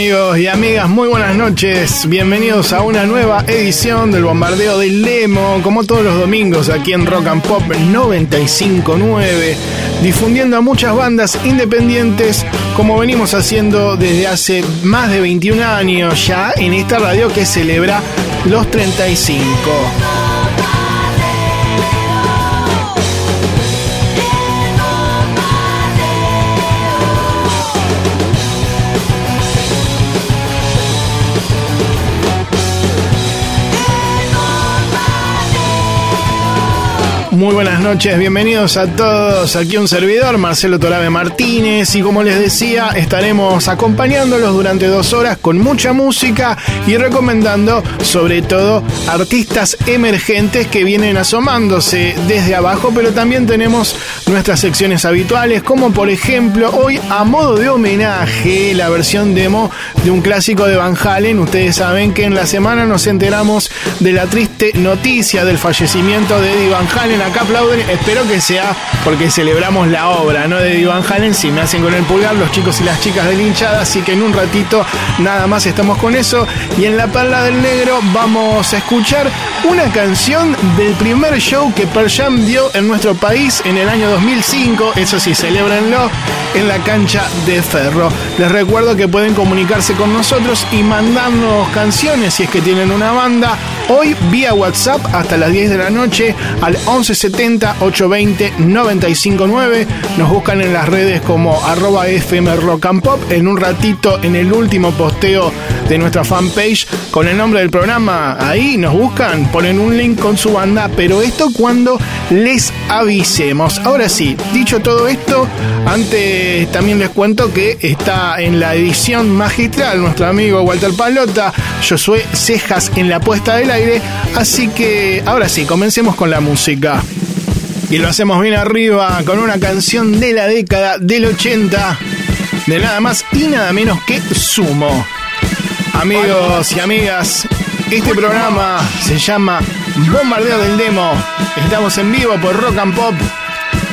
Amigos y amigas, muy buenas noches. Bienvenidos a una nueva edición del Bombardeo del Lemo, como todos los domingos aquí en Rock and Pop 959, difundiendo a muchas bandas independientes como venimos haciendo desde hace más de 21 años ya en esta radio que celebra los 35. Muy buenas noches, bienvenidos a todos. Aquí un servidor, Marcelo Torabe Martínez, y como les decía, estaremos acompañándolos durante dos horas con mucha música y recomendando sobre todo artistas emergentes que vienen asomándose desde abajo, pero también tenemos nuestras secciones habituales, como por ejemplo hoy a modo de homenaje la versión demo de un clásico de Van Halen. Ustedes saben que en la semana nos enteramos de la triste noticia del fallecimiento de Eddie Van Halen acá aplauden, espero que sea porque celebramos la obra, ¿no? De Iván Halen, si me hacen con el pulgar los chicos y las chicas de hinchada, así que en un ratito nada más estamos con eso. Y en la perla del negro vamos a escuchar una canción del primer show que Pearl Jam dio en nuestro país en el año 2005, eso sí, celebrenlo en la cancha de Ferro. Les recuerdo que pueden comunicarse con nosotros y mandarnos canciones si es que tienen una banda hoy vía WhatsApp hasta las 10 de la noche al 1170 820 959. Nos buscan en las redes como arroba FM Rock and Pop. En un ratito, en el último posteo de nuestra fanpage con el nombre del programa, ahí nos buscan, ponen un link con su banda, pero esto cuando les avisemos. Ahora sí, dicho todo esto, antes también les cuento que está en la edición magistral nuestro amigo Walter Palota, soy Cejas en la puesta del aire, así que ahora sí, comencemos con la música. Y lo hacemos bien arriba con una canción de la década del 80, de nada más y nada menos que Sumo. Amigos y amigas, este programa se llama Bombardeo del Demo. Estamos en vivo por Rock and Pop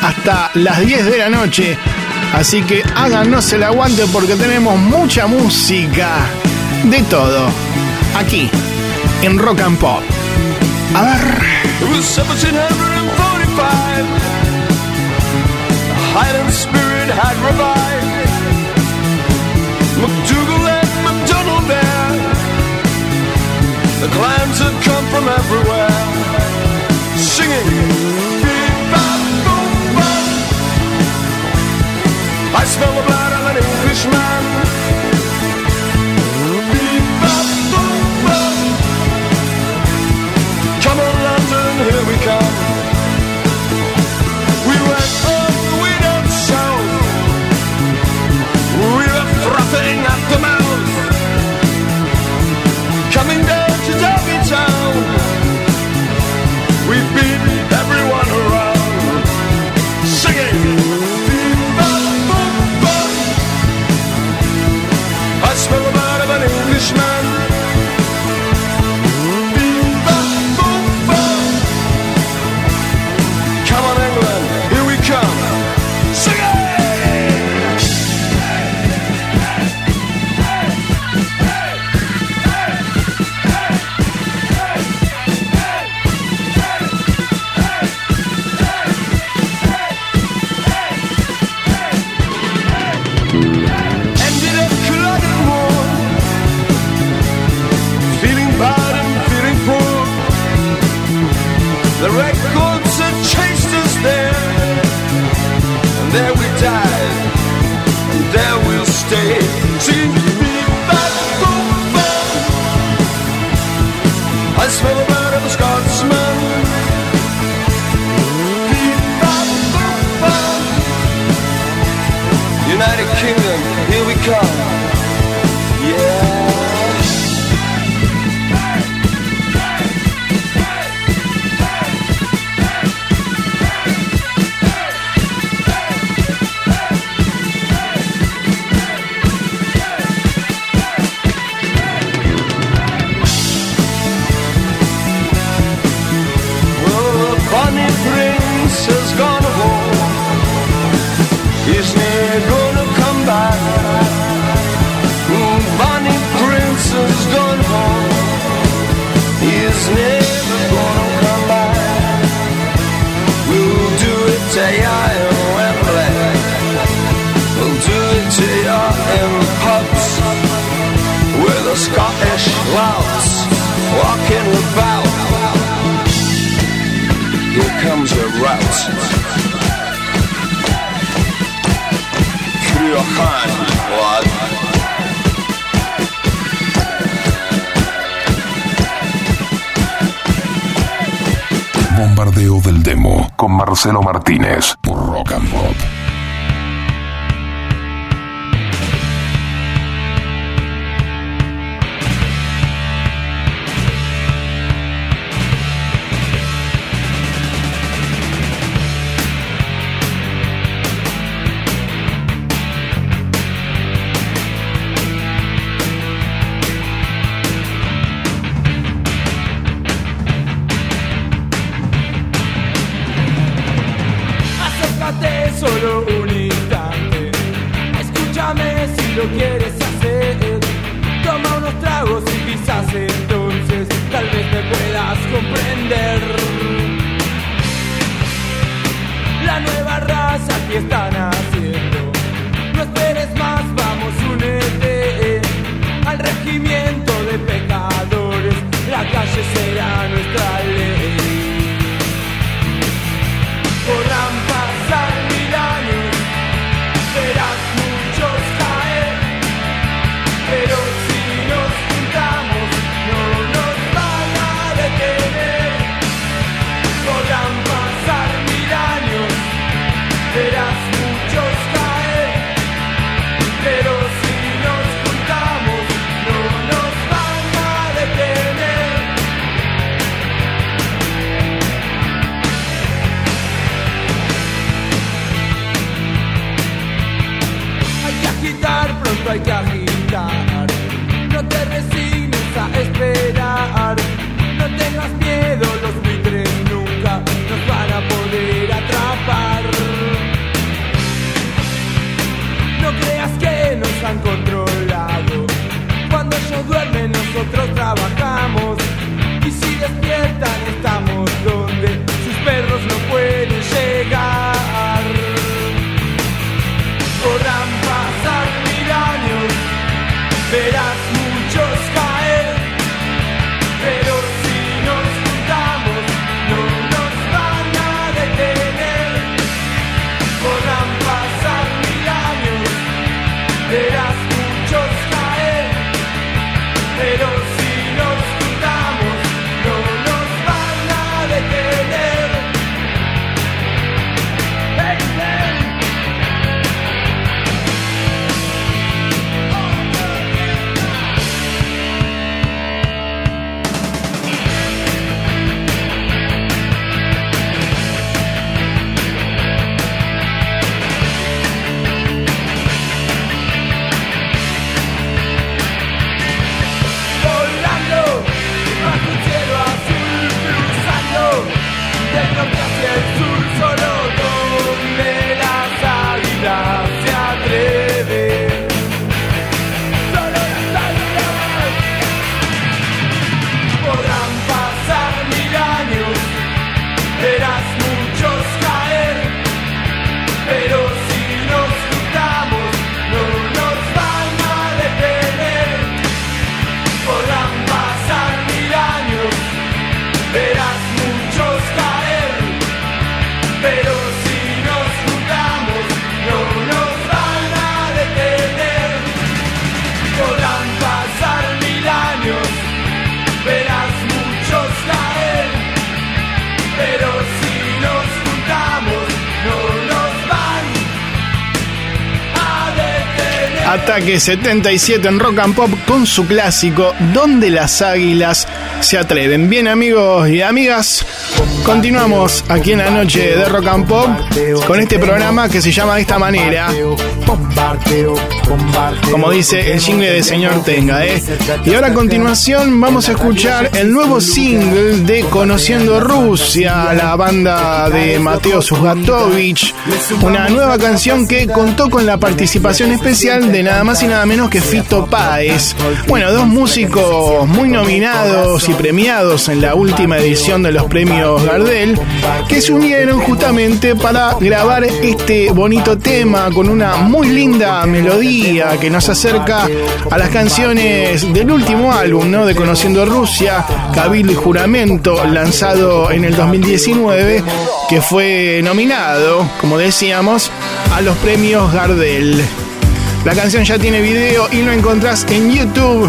hasta las 10 de la noche. Así que háganos el aguante porque tenemos mucha música de todo aquí en Rock and Pop. A ver. Highland spirit had revived. McDougal and McDonald there. The clams had come from everywhere, singing. I smell the blood of an Englishman. Que están haciendo. No esperes más, vamos, únete al regimiento de pecadores. La calle será nuestra duermen, nosotros Ataque 77 en Rock and Pop con su clásico Donde las águilas se atreven. Bien amigos y amigas, continuamos aquí en la noche de Rock and Pop con este programa que se llama de esta manera. Como dice el jingle de Señor Tenga, ¿eh? Y ahora a continuación vamos a escuchar el nuevo single de Conociendo Rusia, la banda de Mateo Susgatovich. Una nueva canción que contó con la participación especial de nada más y nada menos que Fito Páez. Bueno, dos músicos muy nominados y premiados en la última edición de los premios Gardel, que se unieron justamente para grabar este bonito tema con una muy linda melodía que nos acerca a las canciones del último álbum, ¿no? De Conociendo Rusia, Cabildo y Juramento, lanzado en el 2019, que fue nominado, como decíamos, a los premios Gardel. La canción ya tiene video y lo encontrás en YouTube.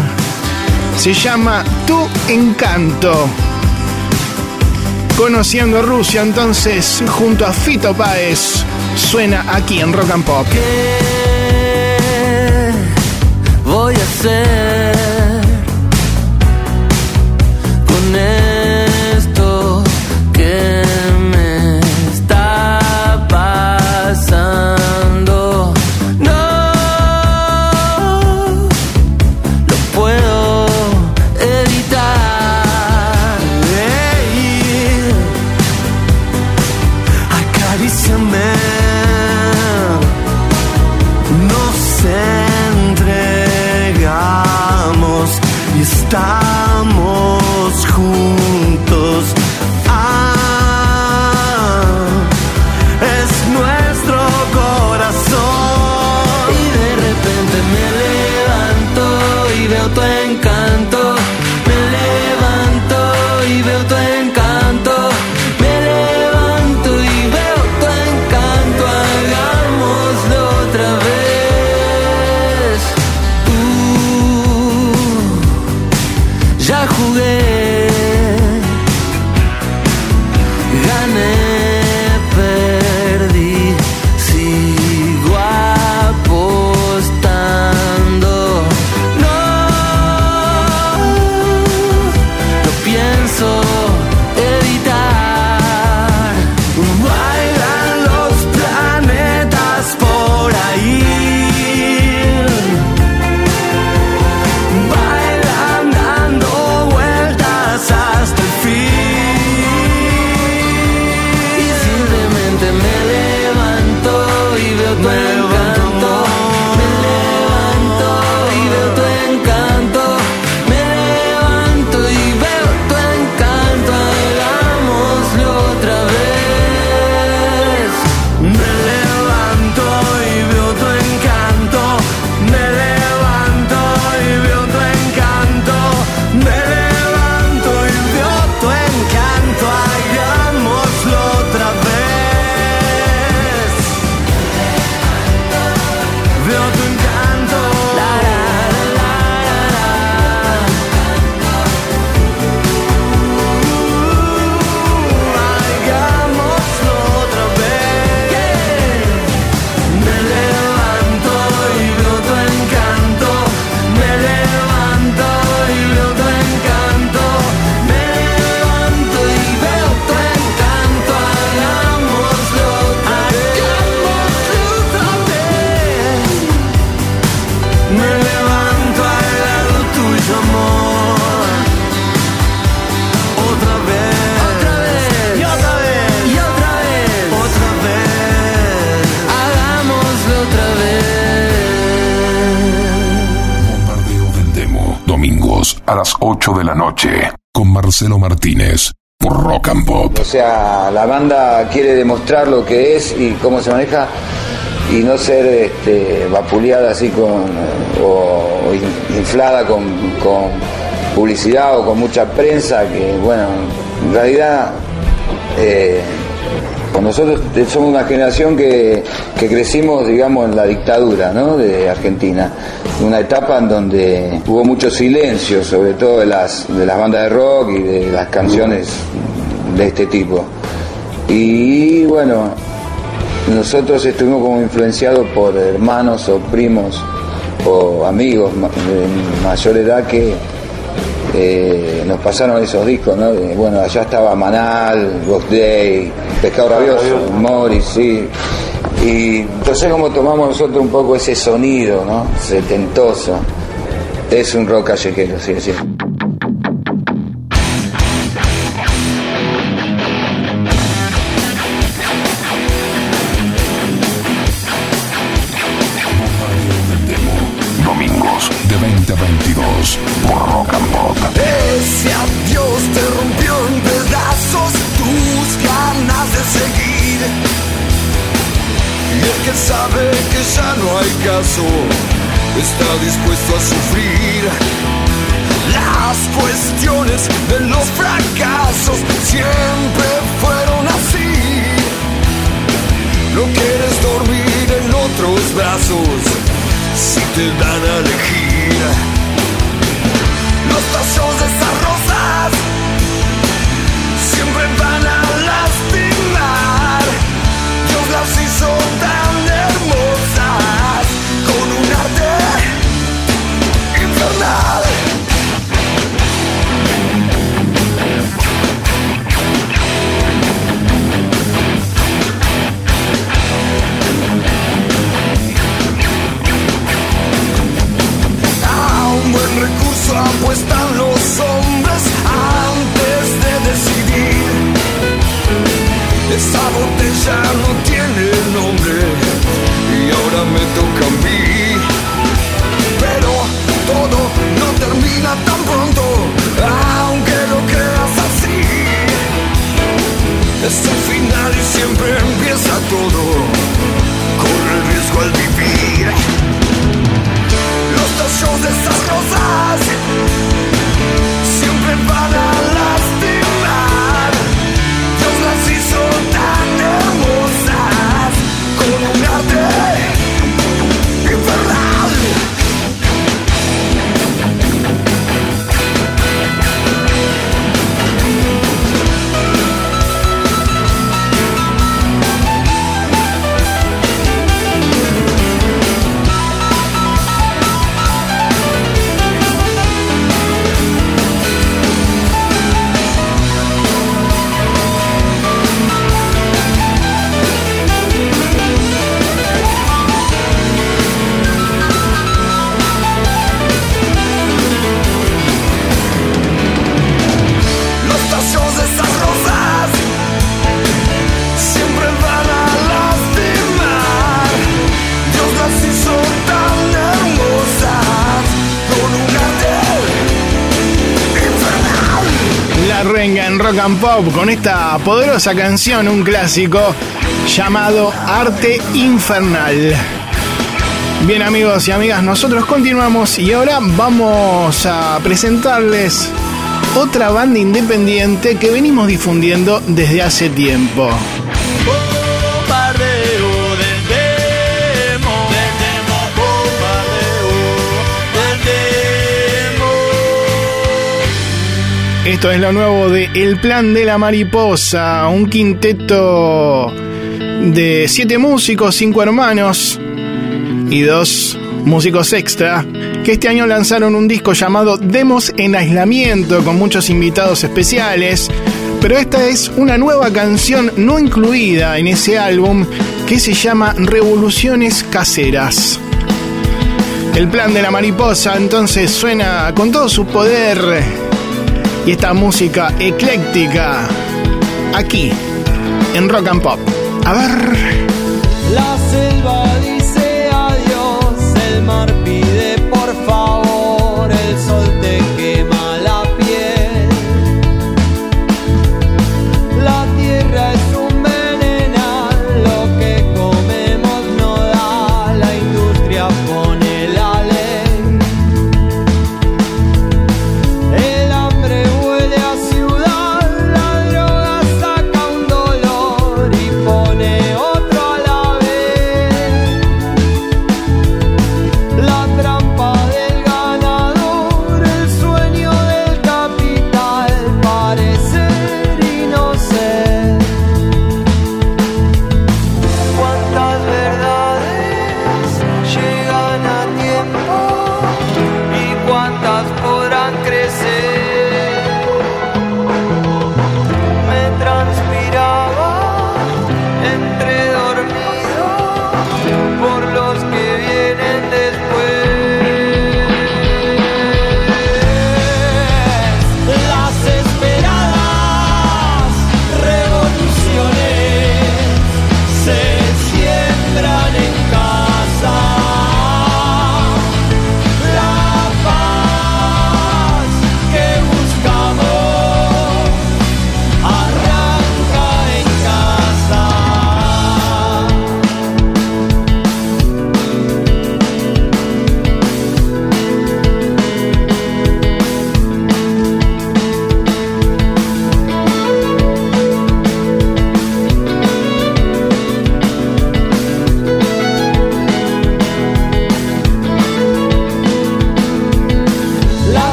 Se llama Tu Encanto. Conociendo Rusia, entonces, junto a Fito Páez, suena aquí en Rock and Pop. ¿Qué voy a hacer 8 de la noche. Con Marcelo Martínez. Por Rock and Pop. O sea, la banda quiere demostrar lo que es y cómo se maneja y no ser este, vapuleada así con o, o in- inflada con, publicidad o con mucha prensa que bueno, en realidad eh, nosotros somos una generación que, que crecimos, digamos, en la dictadura de Argentina. Una etapa en donde hubo mucho silencio, sobre todo de las, de las bandas de rock y de las canciones de este tipo. Y bueno, nosotros estuvimos como influenciados por hermanos o primos o amigos de mayor edad que eh, nos pasaron esos discos, ¿no? Bueno, allá estaba Manal, Ghost Day, Pescado Rabioso, Morris, sí. Y entonces como tomamos nosotros un poco ese sonido, ¿no? Setentoso. Es un rock callejero, sí, sí. Rosas siempre van a pop con esta poderosa canción, un clásico llamado Arte Infernal. Bien amigos y amigas, nosotros continuamos y ahora vamos a presentarles otra banda independiente que venimos difundiendo desde hace tiempo. Esto es lo nuevo de El Plan de la Mariposa, un quinteto de siete músicos, cinco hermanos y dos músicos extra, que este año lanzaron un disco llamado Demos en Aislamiento, con muchos invitados especiales, pero esta es una nueva canción no incluida en ese álbum que se llama Revoluciones Caseras. El plan de la mariposa entonces suena con todo su poder y esta música ecléctica aquí en Rock and Pop. A ver.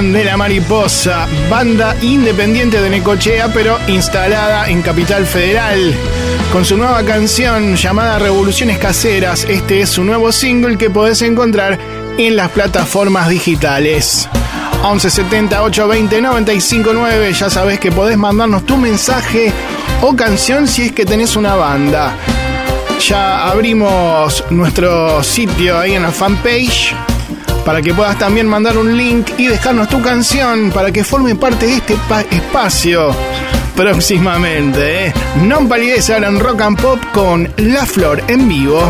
Era el plan de la mariposa, banda independiente de Necochea, pero instalada en Capital Federal. Con su nueva canción llamada Revoluciones Caseras, este es su nuevo single que podés encontrar en las plataformas digitales. 1170 820 959, ya sabés que podés mandarnos tu mensaje o canción si es que tenés una banda. Ya abrimos nuestro sitio ahí en la fanpage para que puedas también mandar un link y dejarnos tu canción para que forme parte de este espacio próximamente. ¿eh? Non palidez en Rock and Pop con La Flor en vivo.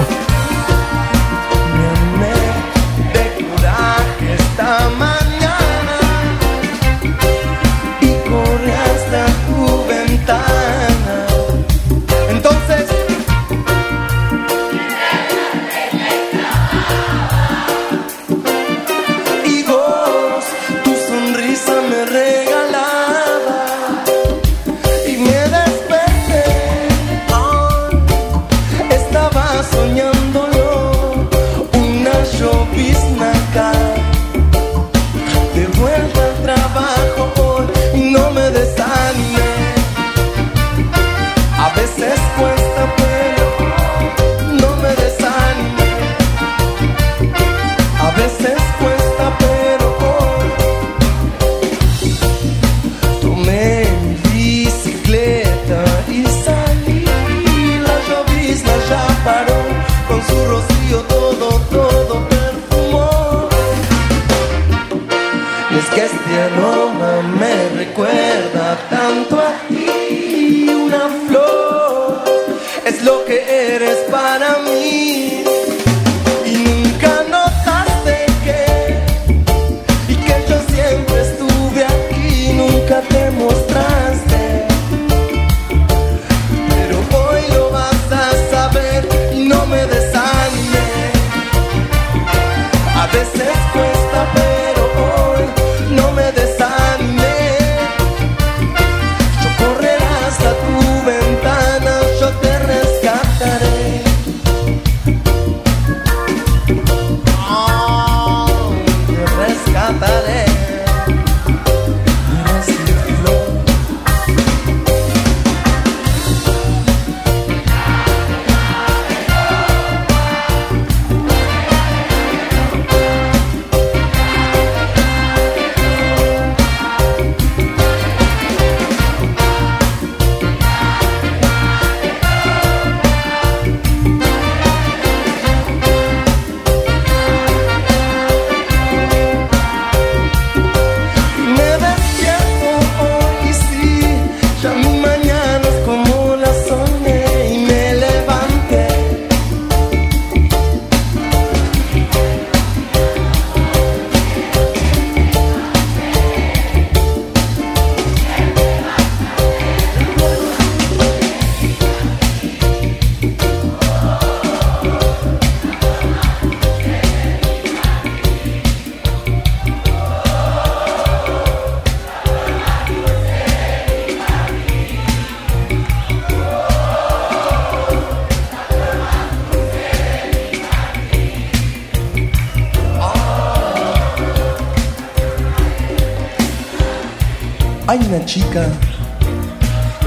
Hay una chica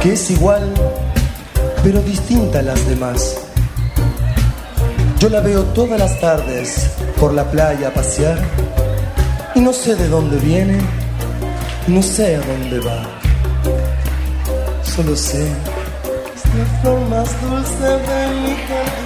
que es igual, pero distinta a las demás. Yo la veo todas las tardes por la playa a pasear y no sé de dónde viene, no sé a dónde va. Solo sé, es la flor más dulce de mi jardín.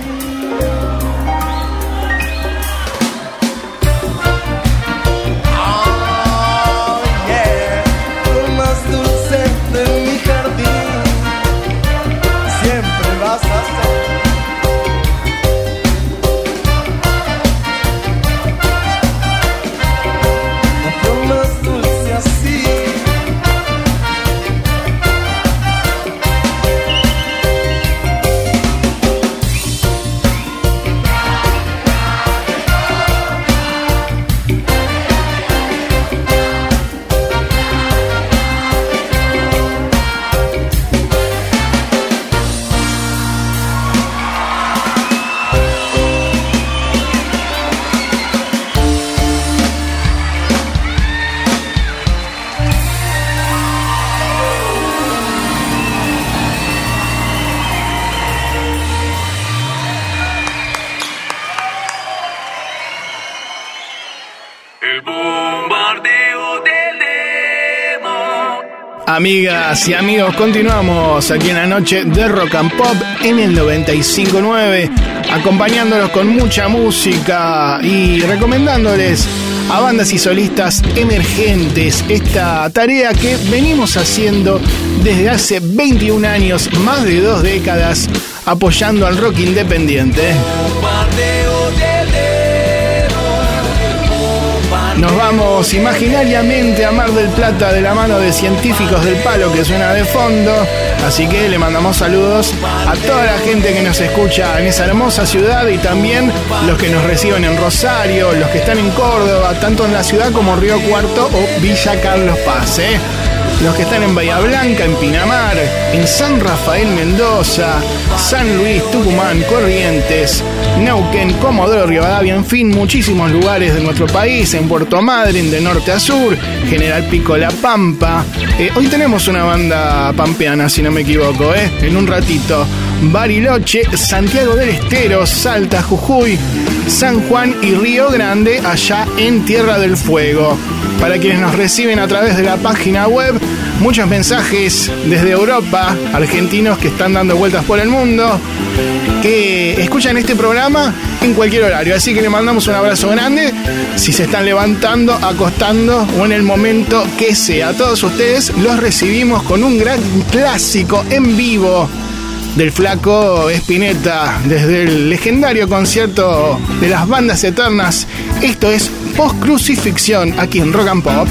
Amigas y amigos, continuamos aquí en la noche de Rock and Pop en el 959, acompañándolos con mucha música y recomendándoles a bandas y solistas emergentes esta tarea que venimos haciendo desde hace 21 años, más de dos décadas, apoyando al rock independiente. Nos vamos imaginariamente a Mar del Plata de la mano de científicos del palo que suena de fondo. Así que le mandamos saludos a toda la gente que nos escucha en esa hermosa ciudad y también los que nos reciben en Rosario, los que están en Córdoba, tanto en la ciudad como Río Cuarto o Villa Carlos Paz. ¿eh? Los que están en Bahía Blanca, en Pinamar, en San Rafael Mendoza, San Luis, Tucumán, Corrientes, Neuquén, Comodoro Rivadavia, en fin, muchísimos lugares de nuestro país, en Puerto Madryn, de norte a sur, General Pico La Pampa. Eh, hoy tenemos una banda pampeana, si no me equivoco, ¿eh? en un ratito. Bariloche, Santiago del Estero, Salta, Jujuy, San Juan y Río Grande, allá en Tierra del Fuego. Para quienes nos reciben a través de la página web, muchos mensajes desde Europa, argentinos que están dando vueltas por el mundo, que escuchan este programa en cualquier horario. Así que le mandamos un abrazo grande si se están levantando, acostando o en el momento que sea. A todos ustedes los recibimos con un gran clásico en vivo del flaco Espineta desde el legendario concierto de las bandas eternas. Esto es Post Crucifixión aquí en Rock and Pop.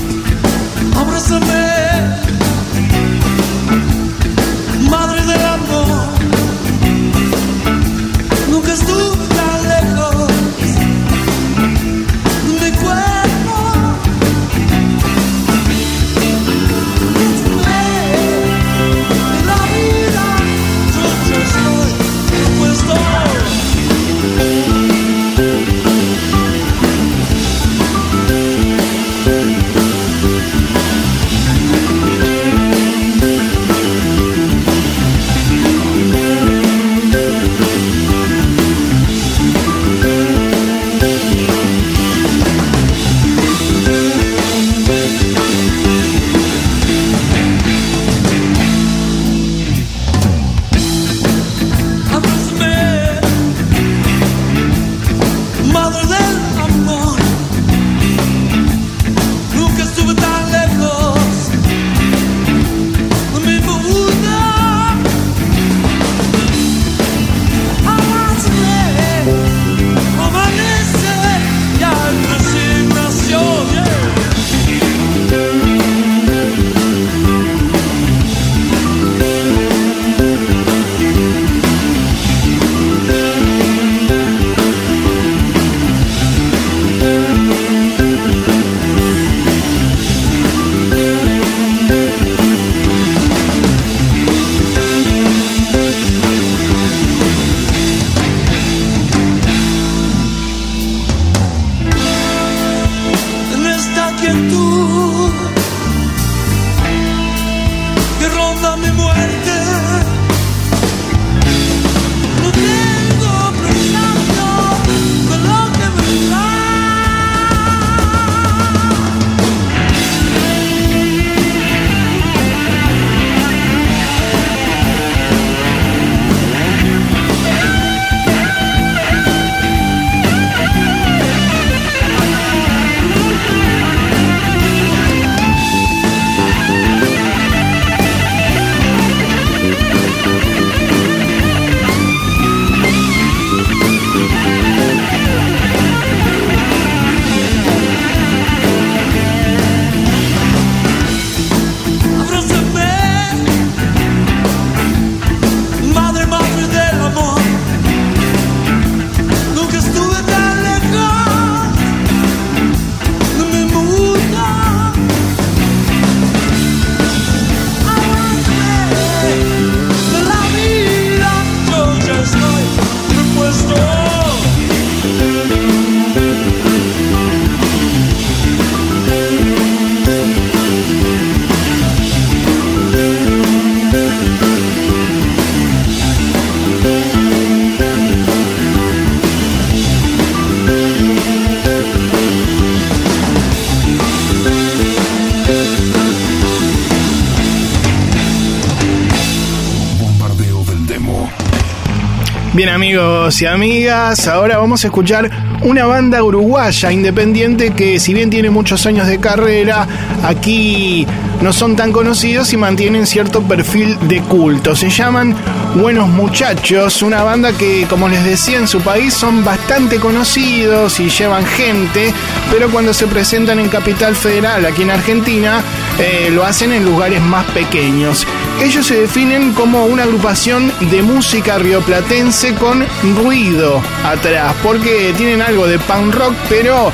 Y amigas, ahora vamos a escuchar una banda uruguaya independiente que si bien tiene muchos años de carrera, aquí no son tan conocidos y mantienen cierto perfil de culto. Se llaman Buenos Muchachos, una banda que como les decía en su país son bastante conocidos y llevan gente, pero cuando se presentan en Capital Federal, aquí en Argentina, eh, lo hacen en lugares más pequeños. Ellos se definen como una agrupación de música rioplatense con ruido atrás, porque tienen algo de punk rock, pero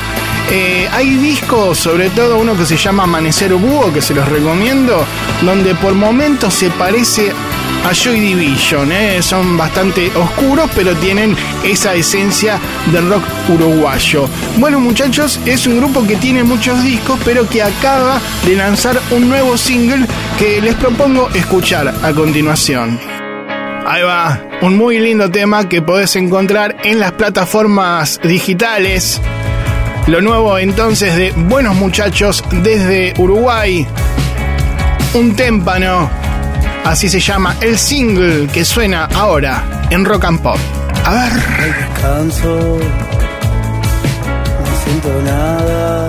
eh, hay discos, sobre todo uno que se llama Amanecer Búho, que se los recomiendo, donde por momentos se parece a Joy Division. eh, Son bastante oscuros, pero tienen esa esencia del rock uruguayo. Bueno, muchachos, es un grupo que tiene muchos discos, pero que acaba de lanzar un nuevo single que les propongo escuchar a continuación. Ahí va, un muy lindo tema que podés encontrar en las plataformas digitales. Lo nuevo entonces de Buenos Muchachos desde Uruguay. Un témpano. Así se llama el single que suena ahora en Rock and Pop. A ver. descanso, no siento nada,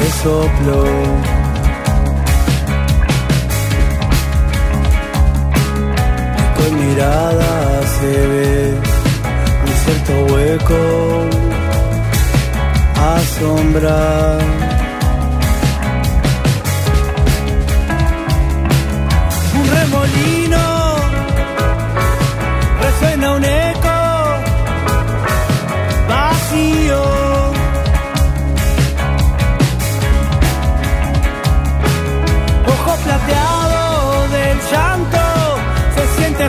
resoplo. Con mirada se ve un cierto hueco, asombra. Un remolino resuena un eco vacío. Ojo plateado del llanto se siente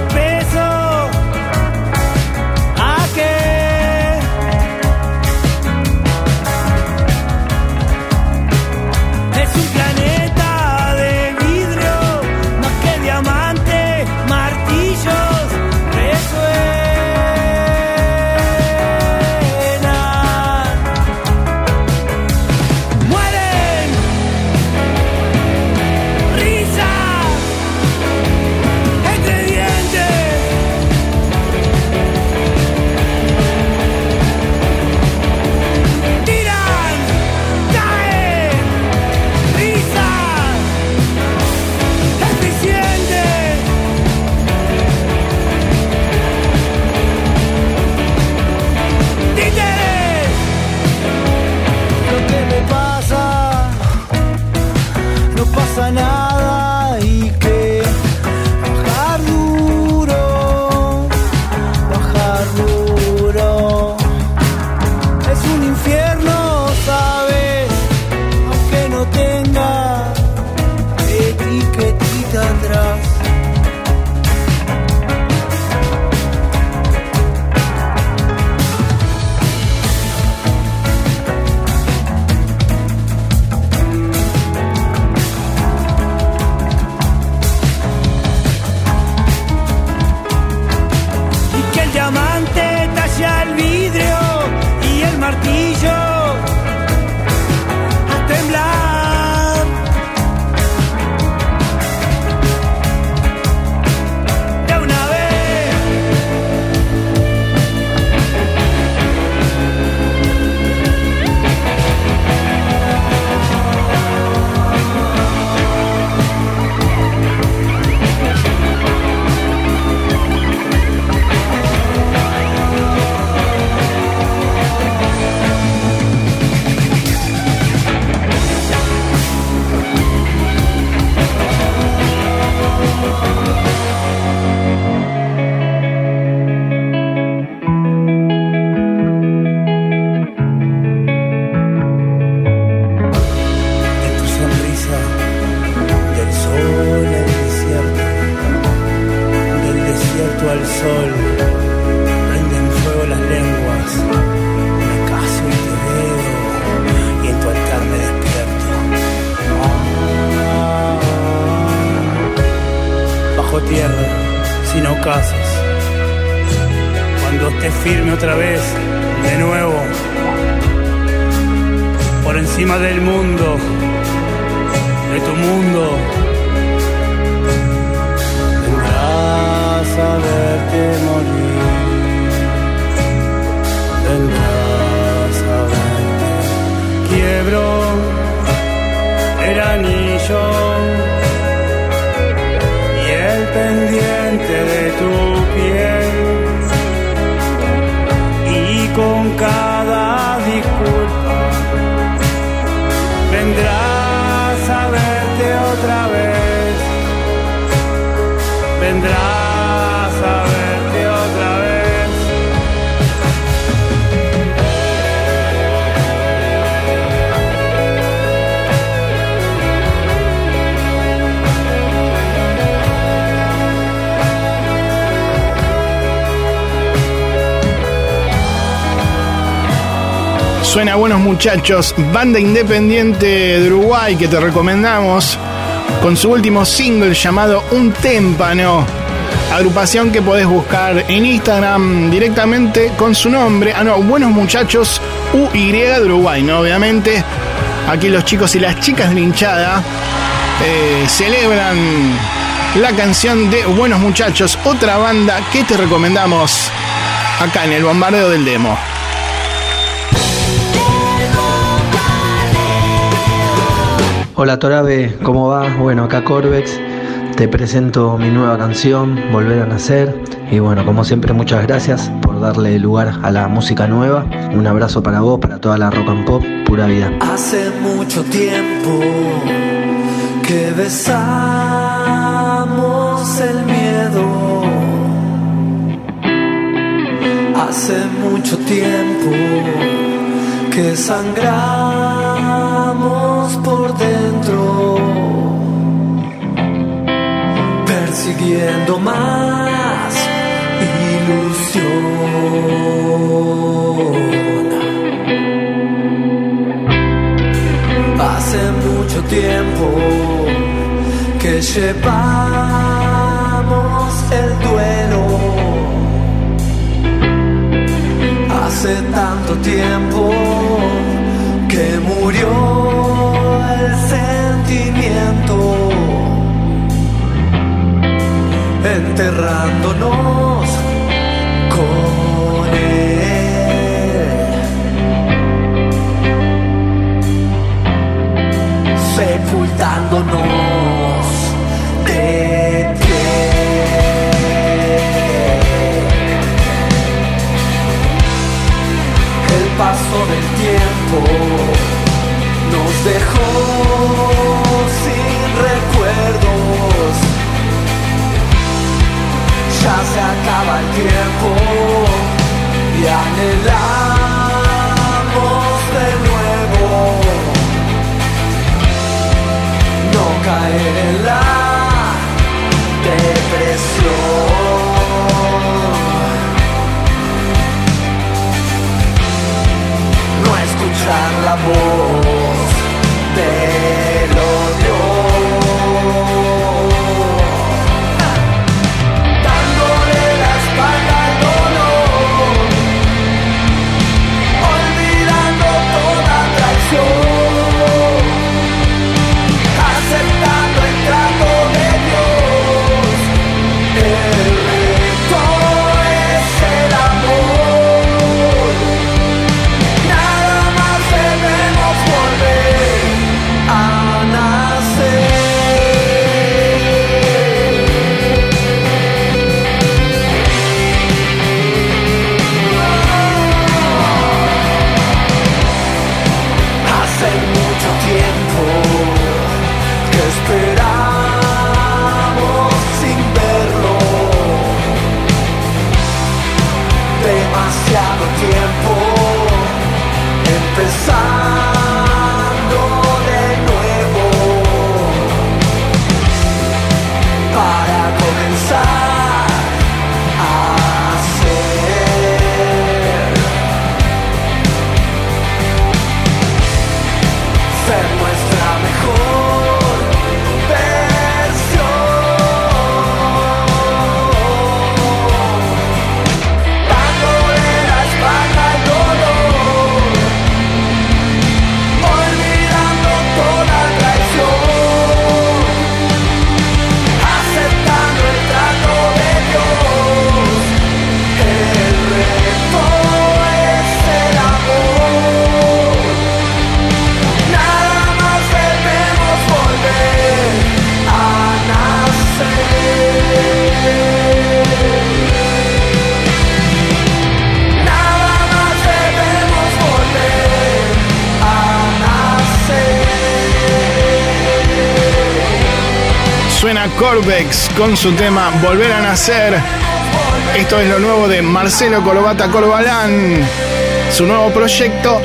Suena Buenos Muchachos, banda independiente de Uruguay que te recomendamos con su último single llamado Un Témpano. Agrupación que podés buscar en Instagram directamente con su nombre. Ah, no, Buenos Muchachos UY de Uruguay, ¿no? Obviamente. Aquí los chicos y las chicas de hinchada eh, celebran la canción de Buenos Muchachos, otra banda que te recomendamos acá en el bombardeo del demo. Hola Torabe, ¿cómo va? Bueno, acá Corvex, te presento mi nueva canción, Volver a Nacer. Y bueno, como siempre, muchas gracias por darle lugar a la música nueva. Un abrazo para vos, para toda la rock and pop, pura vida. Hace mucho tiempo que besamos el miedo. Hace mucho tiempo que sangramos por dentro, persiguiendo más ilusión. Hace mucho tiempo que llevamos el duelo. Hace tanto tiempo que murió el sentimiento, enterrándonos con él. sepultándonos nos dejó sin recuerdos. Ya se acaba el tiempo y anhelamos de nuevo no caer en la No escuchar Corvex con su tema Volver a Nacer. Esto es lo nuevo de Marcelo Corbata Corbalán, su nuevo proyecto.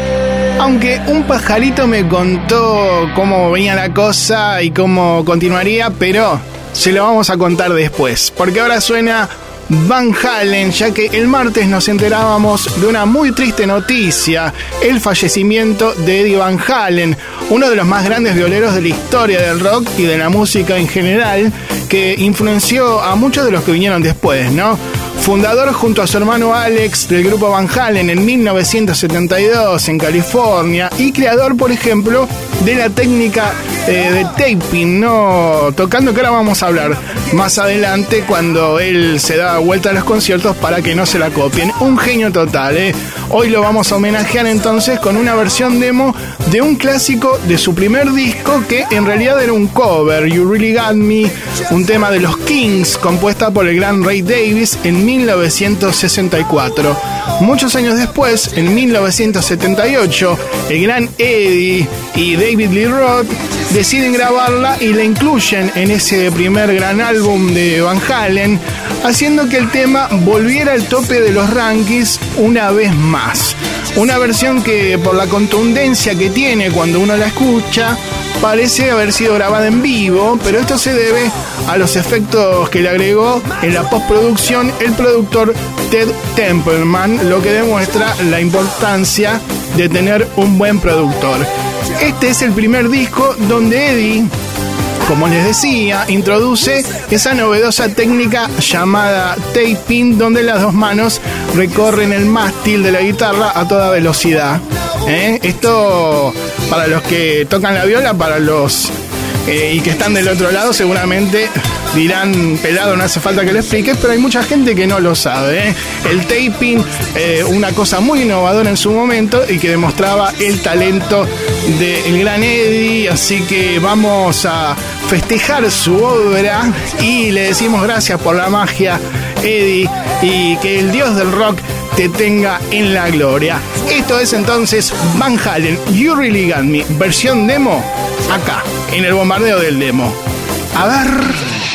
Aunque un pajarito me contó cómo venía la cosa y cómo continuaría, pero se lo vamos a contar después. Porque ahora suena Van Halen, ya que el martes nos enterábamos de una muy triste noticia, el fallecimiento de Eddie Van Halen, uno de los más grandes violeros de la historia del rock y de la música en general, que influenció a muchos de los que vinieron después, ¿no? Fundador junto a su hermano Alex del grupo Van Halen en 1972 en California y creador, por ejemplo, de la técnica eh, de taping, ¿no? Tocando que ahora vamos a hablar más adelante cuando él se da vuelta a los conciertos para que no se la copien. Un genio total, ¿eh? Hoy lo vamos a homenajear entonces con una versión demo de un clásico de su primer disco que en realidad era un cover, You Really Got Me, un tema de los Kings compuesta por el gran Ray Davis en 1964. Muchos años después, en 1978, el gran Eddie y David Lee Roth deciden grabarla y la incluyen en ese primer gran álbum de Van Halen, haciendo que el tema volviera al tope de los rankings una vez más. Una versión que por la contundencia que tiene cuando uno la escucha, parece haber sido grabada en vivo, pero esto se debe a los efectos que le agregó en la postproducción el productor Ted Templeman, lo que demuestra la importancia de tener un buen productor. Este es el primer disco donde Eddie como les decía, introduce esa novedosa técnica llamada taping, donde las dos manos recorren el mástil de la guitarra a toda velocidad. ¿Eh? Esto, para los que tocan la viola, para los eh, y que están del otro lado, seguramente dirán, pelado, no hace falta que lo expliques, pero hay mucha gente que no lo sabe. ¿eh? El taping, eh, una cosa muy innovadora en su momento y que demostraba el talento del gran Eddie, así que vamos a festejar su obra y le decimos gracias por la magia, Eddie, y que el dios del rock te tenga en la gloria. Esto es entonces Van Halen, You Really Got Me, versión demo, acá, en el bombardeo del demo. A ver.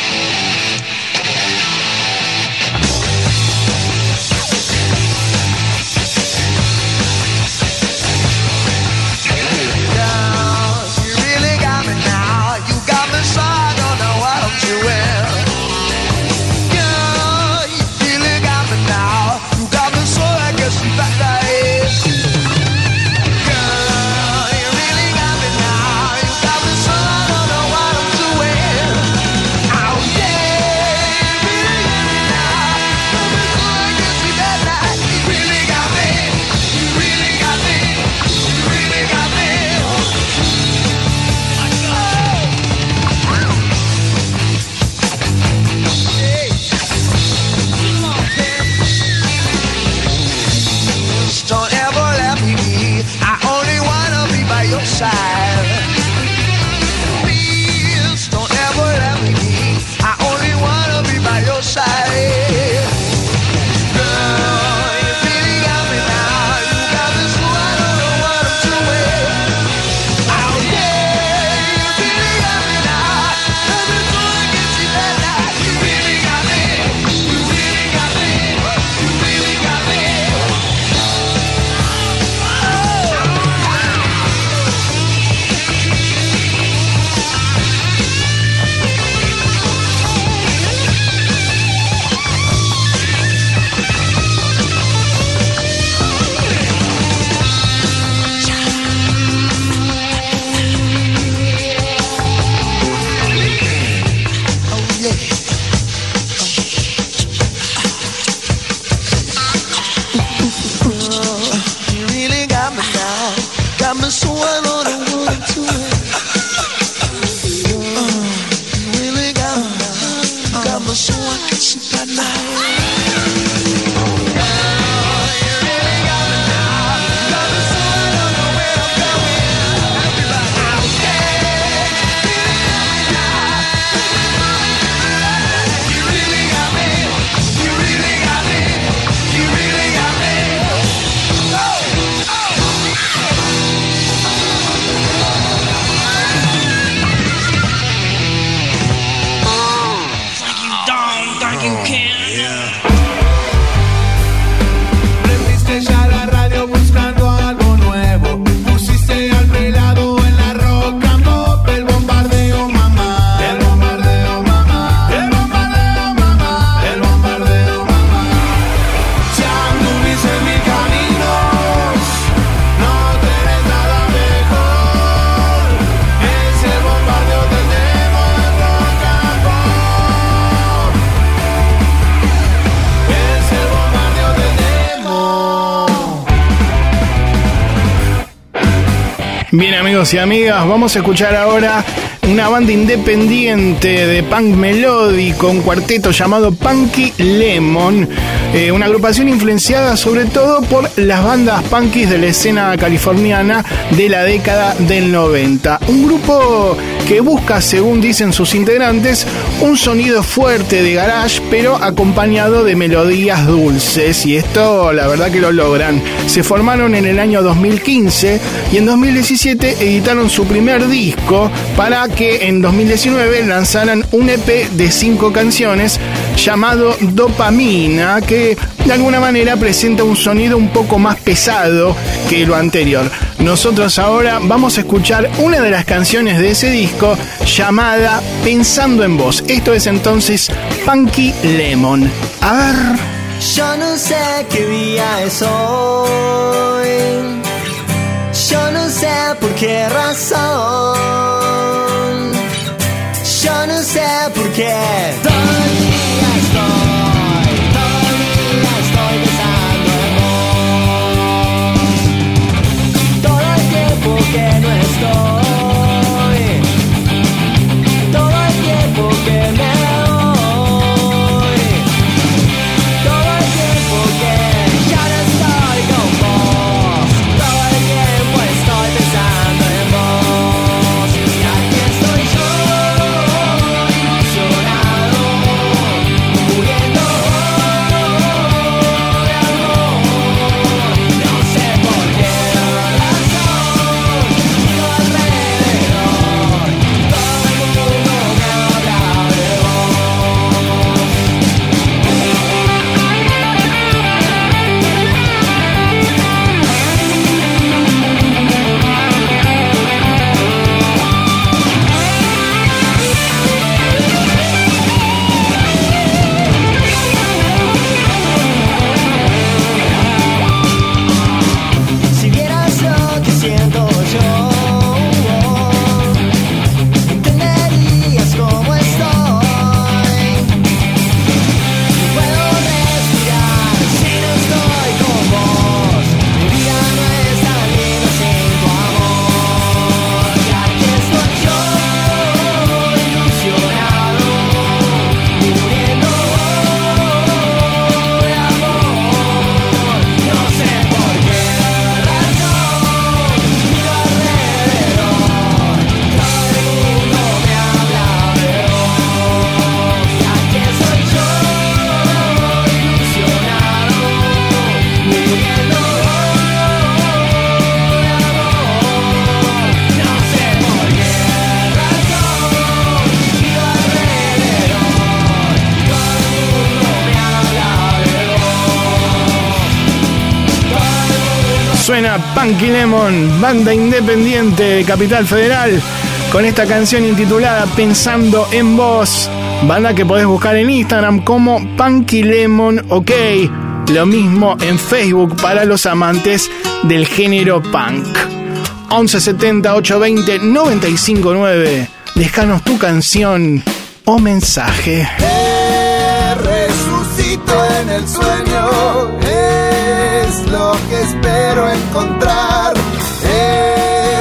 Y amigas. Vamos a escuchar ahora una banda independiente de punk melódico, un cuarteto llamado Punky Lemon, eh, una agrupación influenciada sobre todo por las bandas punkis de la escena californiana de la década del 90. Un grupo que busca, según dicen sus integrantes, un sonido fuerte de garage, pero acompañado de melodías dulces, y esto la verdad que lo logran. Se formaron en el año 2015 y en 2017 editaron su primer disco para que en 2019 lanzaran un EP de cinco canciones llamado Dopamina, que de alguna manera presenta un sonido un poco más pesado que lo anterior. Nosotros ahora vamos a escuchar una de las canciones de ese disco llamada Pensando en vos. Esto es entonces Punky Lemon. A ver. Yo no sé qué día es hoy. Yo no sé por qué razón. Yo no sé por qué. Suena Punky Lemon, banda independiente de Capital Federal, con esta canción intitulada Pensando en Vos. Banda que podés buscar en Instagram como Punky Lemon OK. Lo mismo en Facebook para los amantes del género punk. 1170 820 959. Déjanos tu canción o mensaje. Te resucito en el sueño, lo que espero encontrar.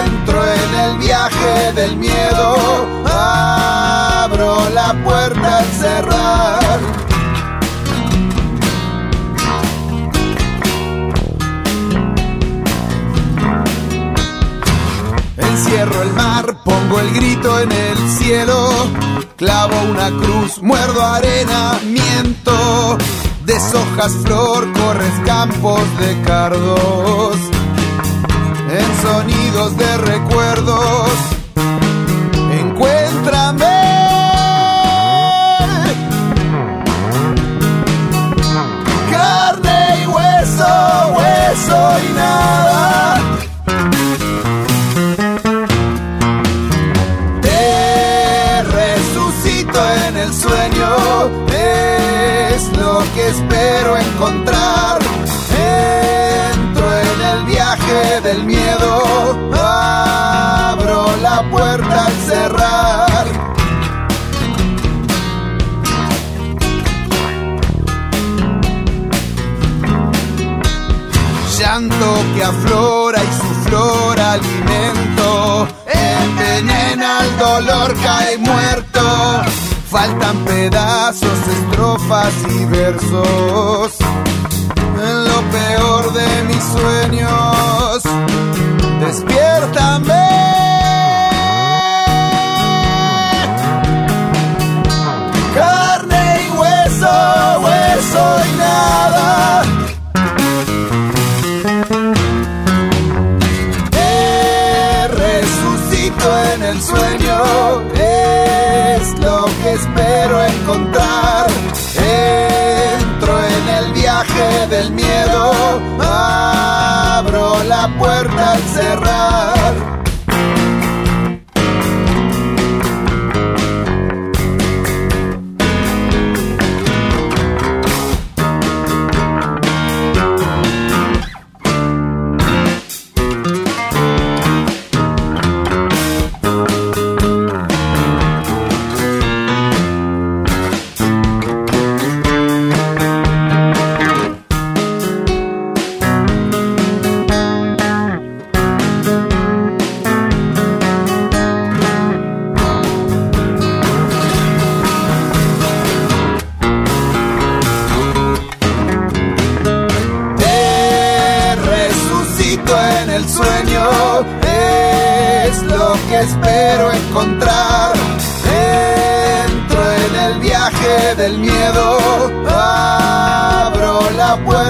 Entro en el viaje del miedo, abro la puerta al cerrar. Encierro el mar, pongo el grito en el cielo, clavo una cruz, muerdo arena, miento, deshojas flor, corres campos de cardos, en sonidos de recuerdos, cae muerto. Faltan pedazos, estrofas y versos. En lo peor de mis sueños, despiértame. Del miedo, abro la puerta al cerrar.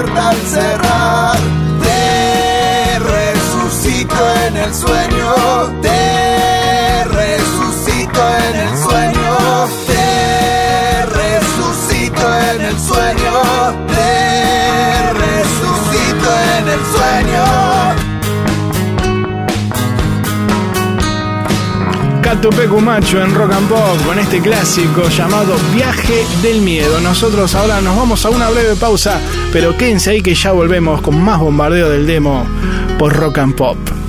Puerta al cerrar. Catupecu Macho en Rock and Pop con este clásico llamado Viaje del Miedo. Nosotros ahora nos vamos a una breve pausa, pero quédense ahí que ya volvemos con más bombardeo del demo por Rock and Pop.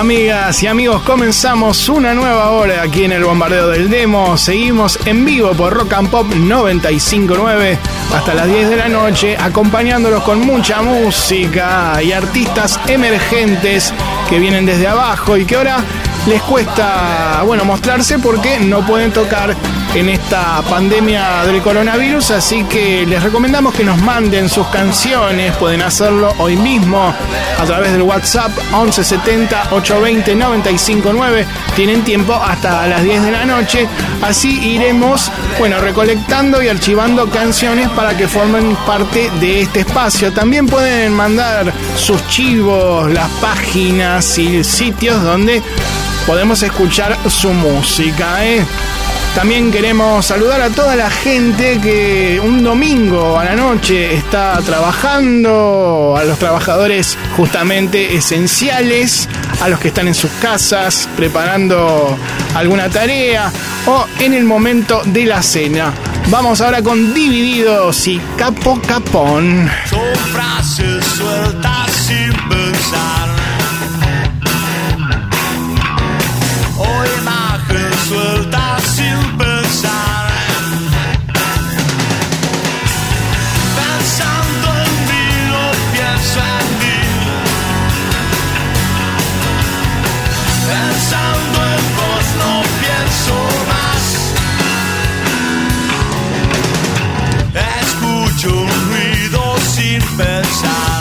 Amigas y amigos, comenzamos una nueva hora aquí en el bombardeo del demo. Seguimos en vivo por Rock and Pop 959 hasta las 10 de la noche, acompañándolos con mucha música y artistas emergentes que vienen desde abajo y que ahora les cuesta, bueno, mostrarse porque no pueden tocar en esta pandemia del coronavirus, así que les recomendamos que nos manden sus canciones, pueden hacerlo hoy mismo a través del WhatsApp 1170 820 959, tienen tiempo hasta las 10 de la noche, así iremos, bueno, recolectando y archivando canciones para que formen parte de este espacio. También pueden mandar sus chivos, las páginas y sitios donde podemos escuchar su música, ¿eh? También queremos saludar a toda la gente que un domingo a la noche está trabajando, a los trabajadores justamente esenciales, a los que están en sus casas preparando alguna tarea o en el momento de la cena. Vamos ahora con Divididos y Capo Capón. Sin pensar. Pensar.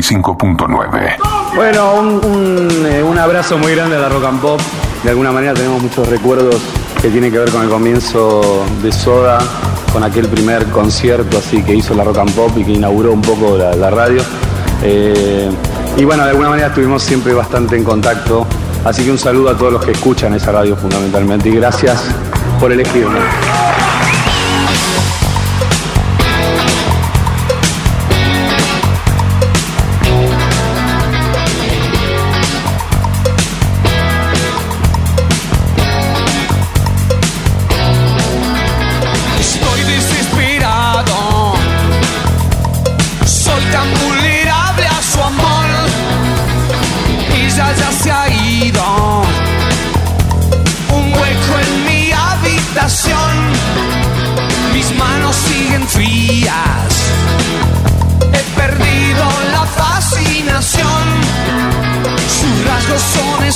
95.9. Bueno, un, eh, un abrazo muy grande a la Rock and Pop. De alguna manera tenemos muchos recuerdos que tienen que ver con el comienzo de Soda, con aquel primer concierto así que hizo la Rock and Pop y que inauguró un poco la, radio. Eh, y bueno, de alguna manera estuvimos siempre bastante en contacto. Así que un saludo a todos los que escuchan esa radio fundamentalmente y gracias por elegirme.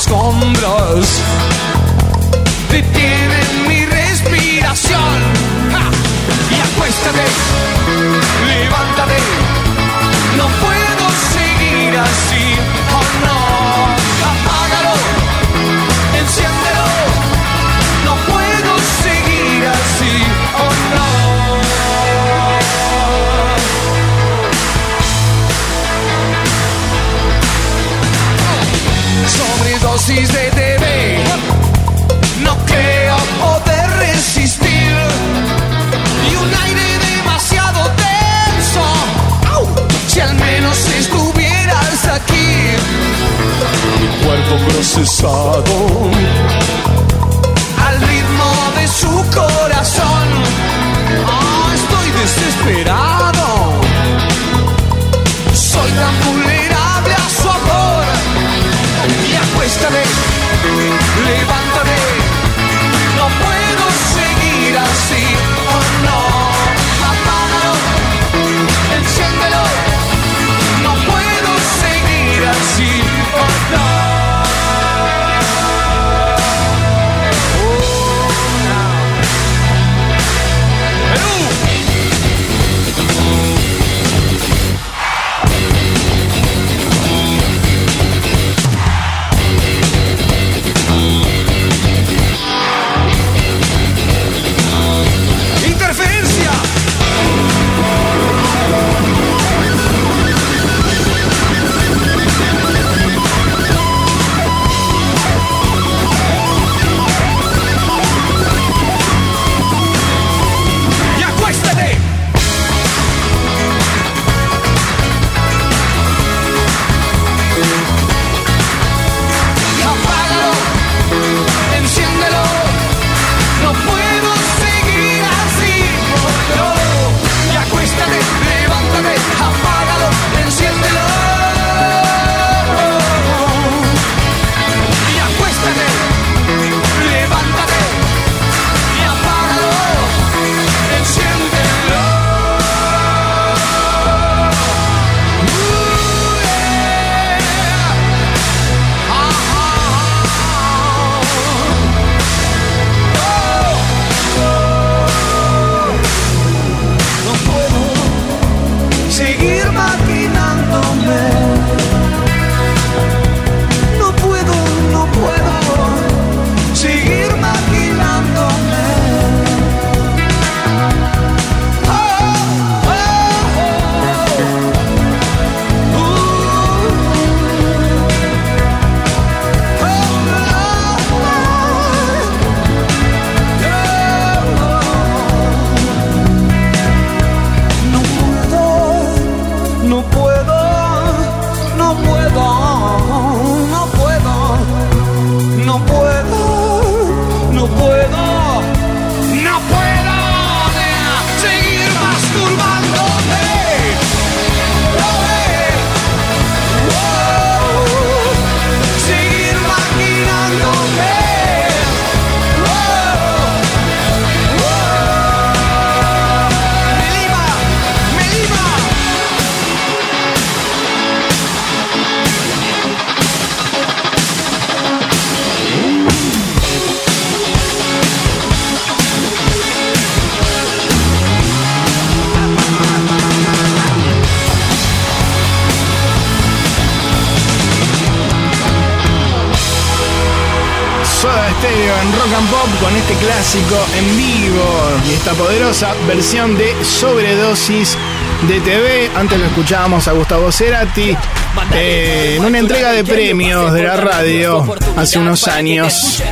escombros Al ritmo de su corazón, oh, estoy desesperado. versión de Sobredosis de TV. Antes lo escuchábamos a Gustavo Cerati eh, en una entrega de premios de la radio hace unos años.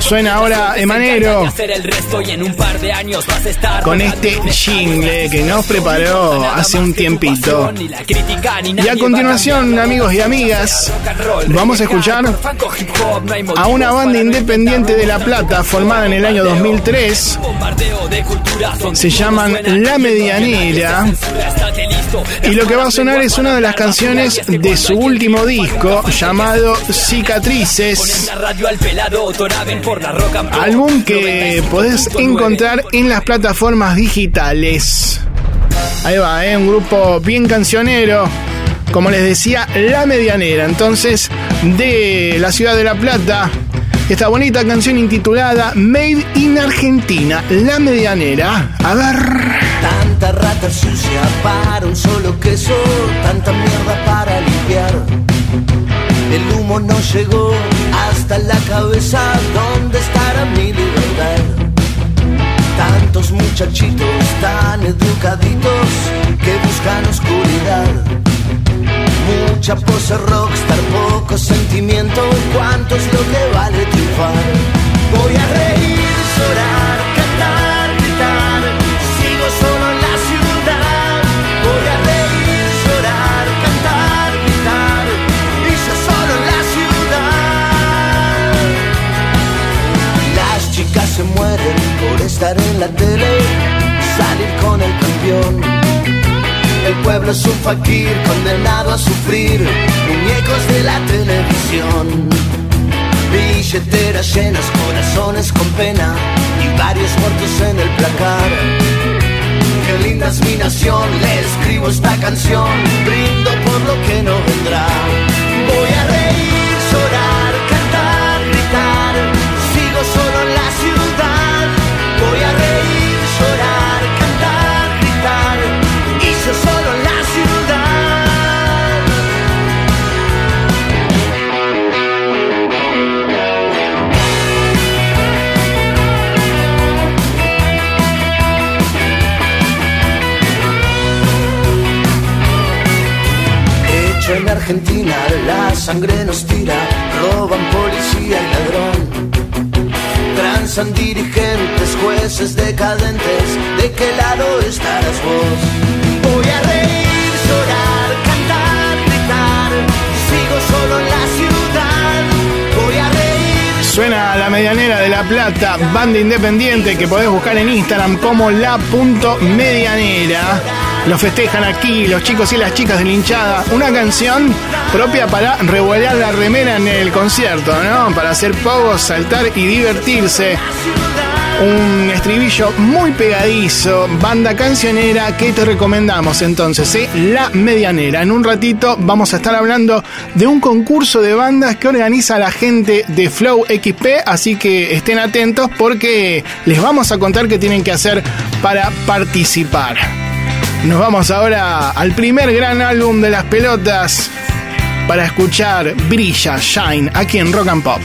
Suena ahora Emanero con este jingle que nos preparó hace un tiempito. Y a continuación, amigos y amigas, vamos a escuchar a una banda independiente de La Plata formada en el año 2003 se llaman La Medianera. Y lo que va a sonar es una de las canciones de su último disco llamado Cicatrices. Álbum que podés encontrar en las plataformas digitales. Ahí va, eh, un grupo bien cancionero. Como les decía, La Medianera. Entonces, de la ciudad de La Plata esta bonita canción intitulada Made in Argentina, La Medianera. A ver. Tanta rata sucia para un solo queso, tanta mierda para limpiar. El humo no llegó hasta la cabeza, ¿dónde estará mi libertad? Tantos muchachitos tan educaditos que buscan oscuridad. Mucha pose rockstar, poco sentimiento, ¿cuánto es lo que vale triunfar? Voy a reír, llorar, Pueblo es un fakir condenado a sufrir, muñecos de la televisión. Billeteras llenas, corazones con pena y varios muertos en el placar. Qué linda es mi nación, le escribo esta canción, brindo por lo que no vendrá. Voy a Argentina, la sangre nos tira, roban policía y ladrón. Transan dirigentes, jueces decadentes, ¿de qué lado estarás vos? Voy a reír, llorar, cantar, gritar, sigo solo en la ciudad. Voy a reír. Suena la medianera de La Plata, banda independiente que podés buscar en Instagram como la.medianera. Lo festejan aquí los chicos y las chicas de la hinchada. Una canción propia para revolear la remera en el concierto, ¿no? Para hacer pogos, saltar y divertirse. Un estribillo muy pegadizo, banda cancionera que te recomendamos entonces, ¿eh? La Medianera. En un ratito vamos a estar hablando de un concurso de bandas que organiza la gente de Flow XP, así que estén atentos porque les vamos a contar qué tienen que hacer para participar. Nos vamos ahora al primer gran álbum de las pelotas para escuchar Brilla, Shine, aquí en Rock and Pop.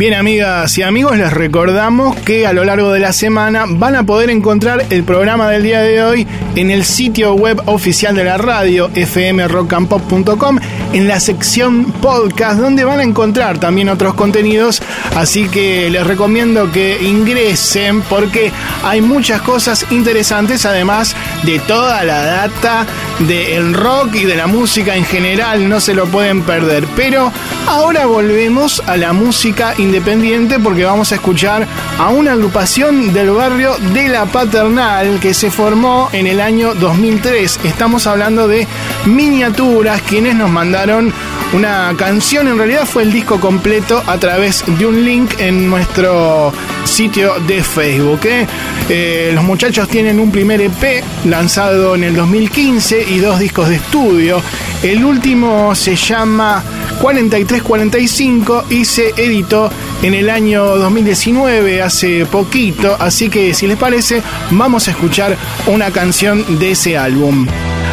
Bien amigas y amigos, les recordamos que a lo largo de la semana van a poder encontrar el programa del día de hoy en el sitio web oficial de la radio, fmrockandpop.com, en la sección podcast, donde van a encontrar también otros contenidos. Así que les recomiendo que ingresen porque hay muchas cosas interesantes, además de toda la data del rock y de la música en general, no se lo pueden perder. Pero ahora volvemos a la música independiente porque vamos a escuchar a una agrupación del barrio de La Paternal que se formó en el año 2003. Estamos hablando de Miniaturas, quienes nos mandaron una canción, en realidad fue el disco completo a través de un link en nuestro sitio de Facebook. ¿eh? Eh, los muchachos tienen un primer EP lanzado en el 2015 y dos discos de estudio. El último se llama 4345 y se editó en el año 2019, hace poquito. Así que si les parece, vamos a escuchar una canción de ese álbum.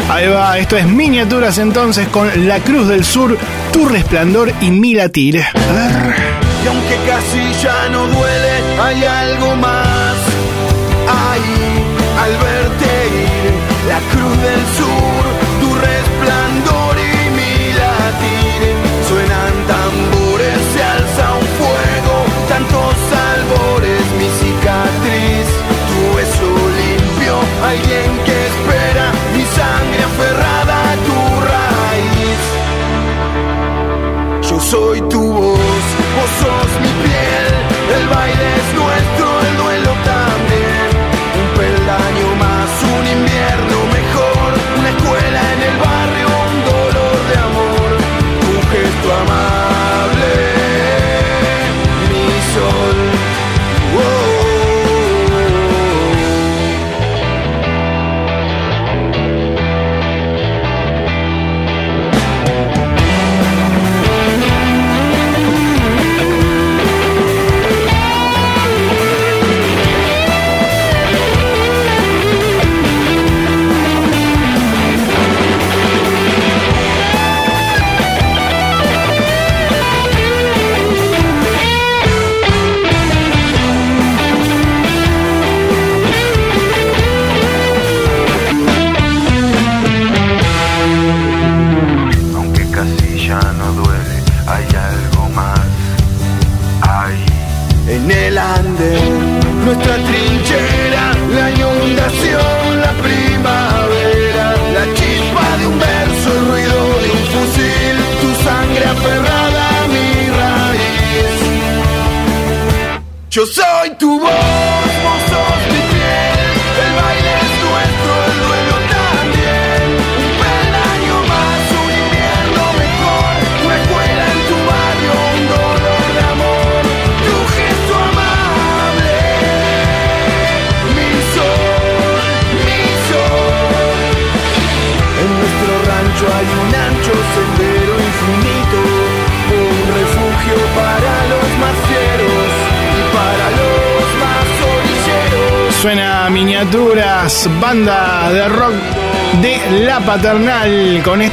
Ahí va, esto es miniaturas entonces con La Cruz del Sur, Tu Resplandor y Mi Latir. Y aunque casi ya no duele, hay algo más.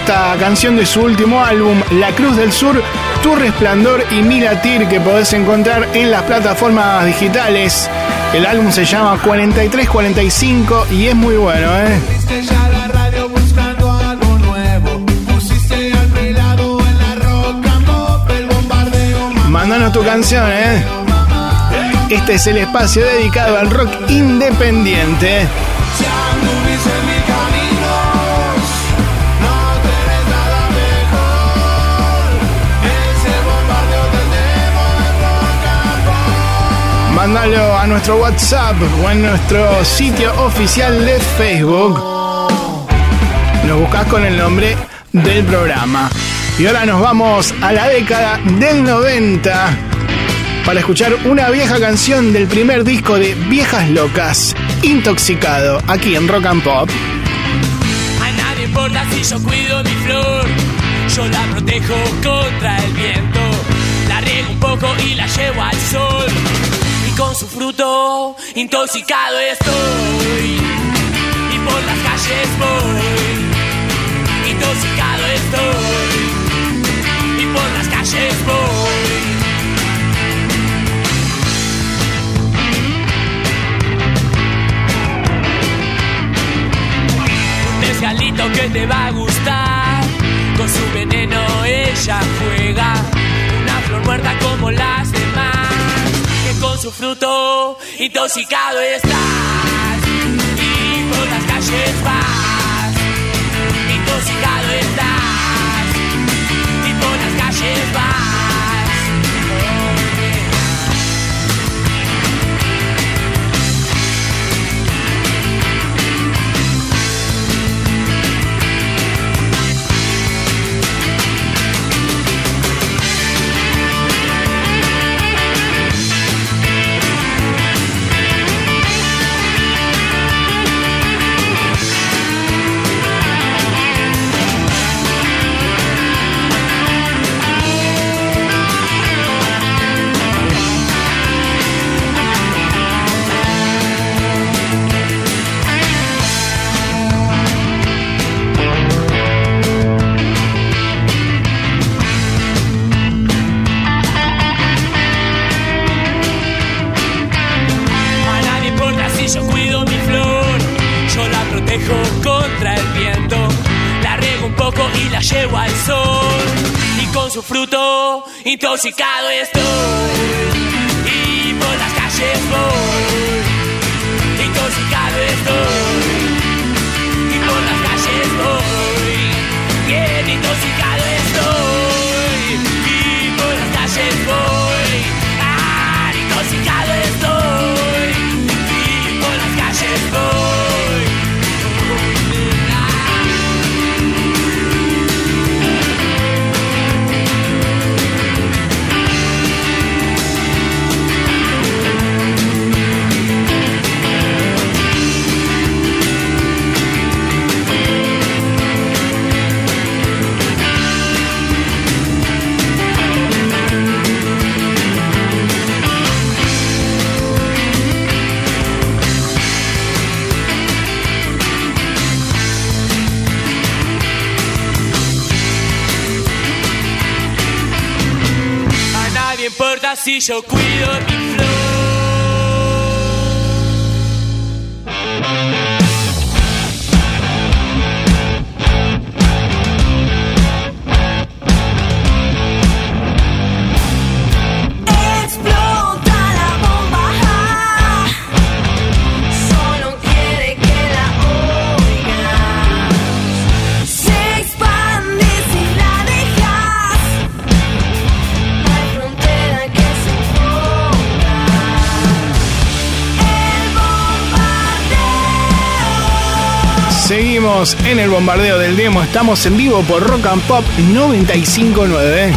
Esta canción de su último álbum, La Cruz del Sur, Tu Resplandor y Mi Latir que podés encontrar en las plataformas digitales. El álbum se llama 4345 y es muy bueno, ¿eh? Mandanos tu canción, ¿eh? Este es el espacio dedicado al rock independiente. Mándalo a nuestro WhatsApp o en nuestro sitio oficial de Facebook. Nos buscas con el nombre del programa. Y ahora nos vamos a la década del 90 para escuchar una vieja canción del primer disco de Viejas Locas, Intoxicado, aquí en Rock and Pop. A nadie importa si yo cuido mi flor. Yo la protejo contra el viento. La riego un poco y la llevo al sol. Con su fruto intoxicado estoy. Y por las calles voy. Intoxicado estoy. Y por las calles voy. Un mezcalito que te va a gustar. Con su veneno ella juega. Una flor muerta como las su fruto intoxicado estás. Bombardeo del demo. Estamos en vivo por Rock and Pop 959.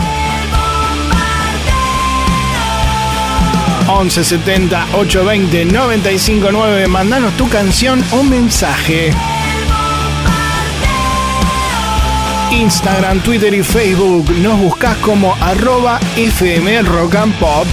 1170 820 959. Mandanos tu canción o mensaje. Instagram, Twitter y Facebook. Nos buscas como arroba FM Rock and Pop.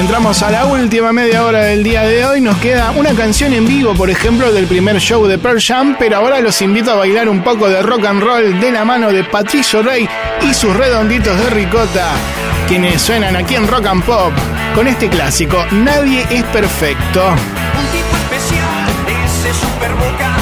Entramos a la última media hora del día de hoy. Nos queda una canción en vivo, por ejemplo, del primer show de Pearl Jam. Pero ahora los invito a bailar un poco de rock and roll de la mano de Patricio Rey y sus redonditos de ricota, quienes suenan aquí en Rock and Pop con este clásico: Nadie es perfecto. Un tipo especial, ese super boca,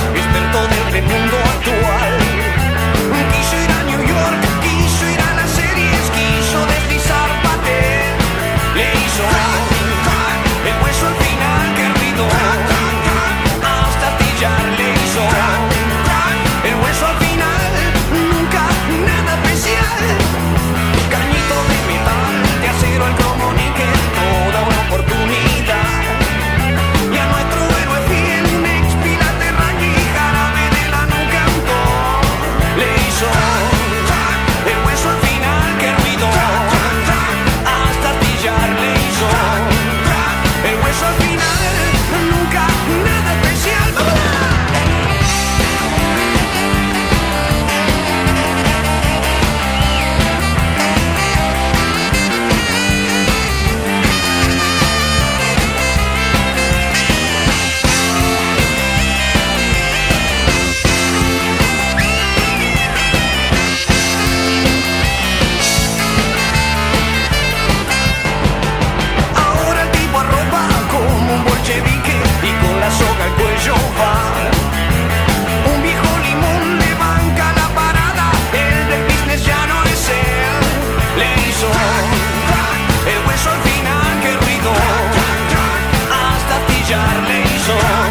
Charleston.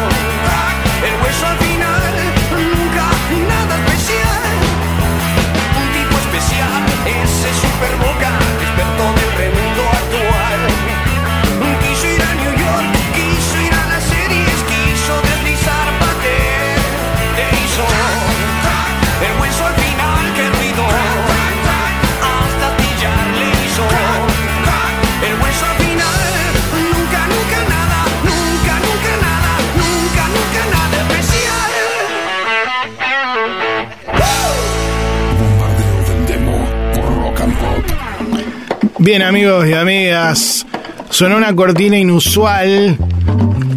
Bien amigos y amigas, suena una cortina inusual,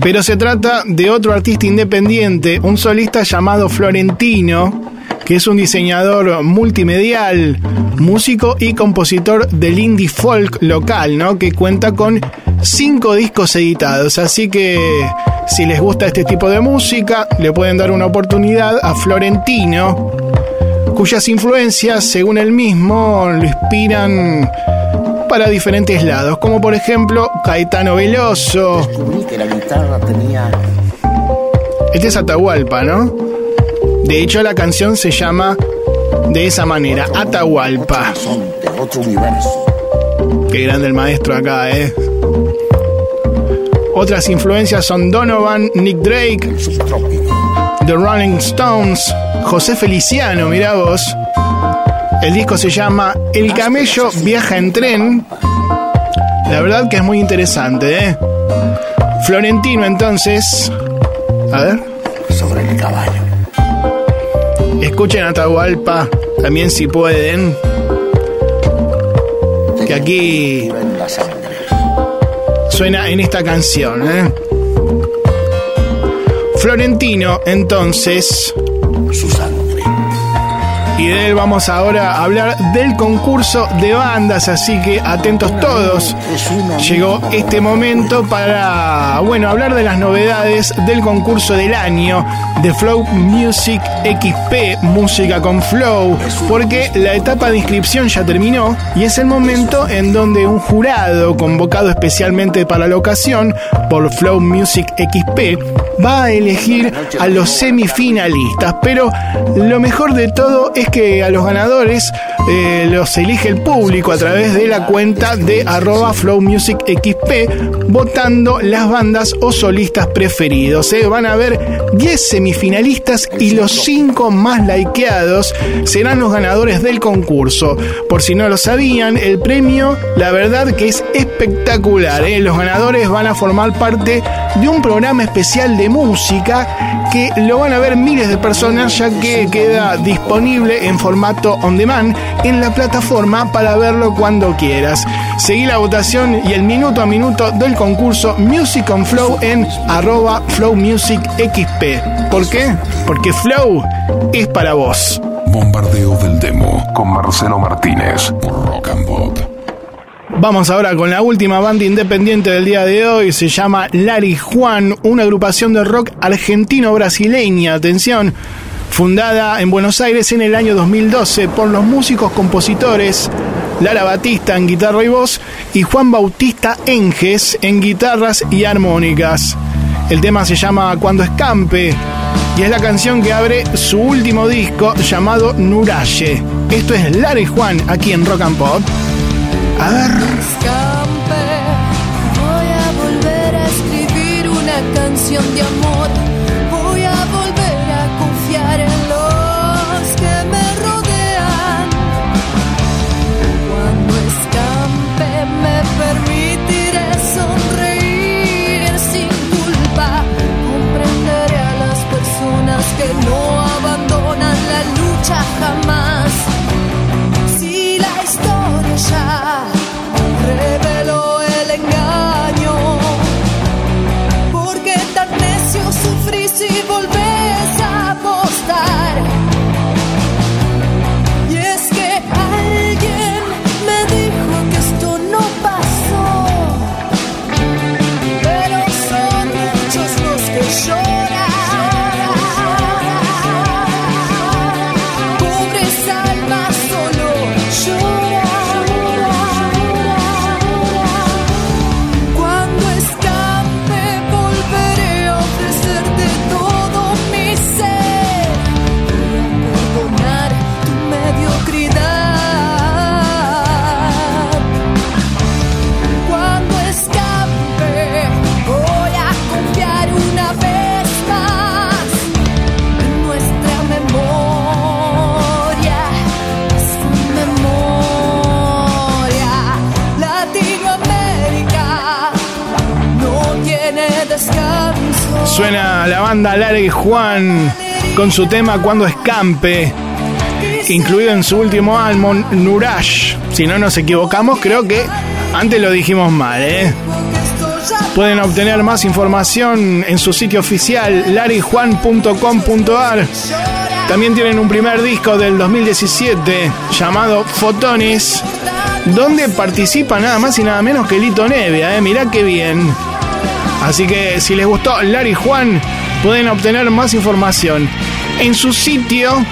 pero se trata de otro artista independiente, un solista llamado Florentino, que es un diseñador multimedial, músico y compositor del indie folk local, ¿no? Que cuenta con cinco discos editados, así que si les gusta este tipo de música, le pueden dar una oportunidad a Florentino, cuyas influencias, según él mismo, lo inspiran para diferentes lados, como por ejemplo Caetano Veloso. Descubrí que la guitarra tenía Este es Atahualpa, ¿no? De hecho, la canción se llama de esa manera, Atahualpa. otro universo. Qué grande el maestro acá, ¿eh? Otras influencias son Donovan, Nick Drake, The Rolling Stones, José Feliciano, mirá vos. El disco se llama El camello viaja en tren. La verdad que es muy interesante, ¿eh? Florentino entonces. A ver. Sobre el caballo. Escuchen Atahualpa, también si pueden. Que aquí suena en esta canción, ¿eh? Florentino, entonces. Su sangre. Y de él vamos ahora a hablar del concurso de bandas, así que atentos todos. Llegó este momento para, bueno, hablar de las novedades del concurso del año de Flow Music XP, música con Flow, porque la etapa de inscripción ya terminó y es el momento en donde un jurado convocado especialmente para la ocasión por Flow Music XP va a elegir a los semifinalistas, pero lo mejor de todo es que a los ganadores eh, los elige el público a través de la cuenta de arroba Flow Music XP, votando las bandas o solistas preferidos. eh. Van a haber 10 semifinalistas y los 5 más likeados serán los ganadores del concurso. Por si no lo sabían, el premio, la verdad que es espectacular. eh. Los ganadores van a formar parte de un programa especial de música que lo van a ver miles de personas ya que queda disponible en formato on demand en la plataforma para verlo cuando quieras. Seguí la votación y el minuto a minuto del concurso Music on Flow en arroba Flow Music XP. ¿Por qué? Porque Flow es para vos. Bombardeo del demo con Marcelo Martínez por Rock and Pop. Vamos ahora con la última banda independiente del día de hoy. Se llama Lari Juan, una agrupación de rock argentino-brasileña. Atención, fundada en Buenos Aires en el año 2012 por los músicos compositores Lara Batista en guitarra y voz y Juan Bautista Enges en guitarras y armónicas. El tema se llama Cuando Escampe y es la canción que abre su último disco llamado Nuraye. Esto es Lara y Juan aquí en Rock and Pop. A ver. Escampe, voy a volver a escribir una canción de amor. Juan con su tema Cuando Escampe. incluido en su último álbum, Nurash. Si no nos equivocamos, creo que antes lo dijimos mal, ¿eh? Pueden obtener más información en su sitio oficial larijuan.com.ar. También tienen un primer disco del 2017 llamado Fotones, donde participa nada más y nada menos que Lito Nevia, ¿eh? mirá qué bien. Así que si les gustó Lari Juan, pueden obtener más información en su sitio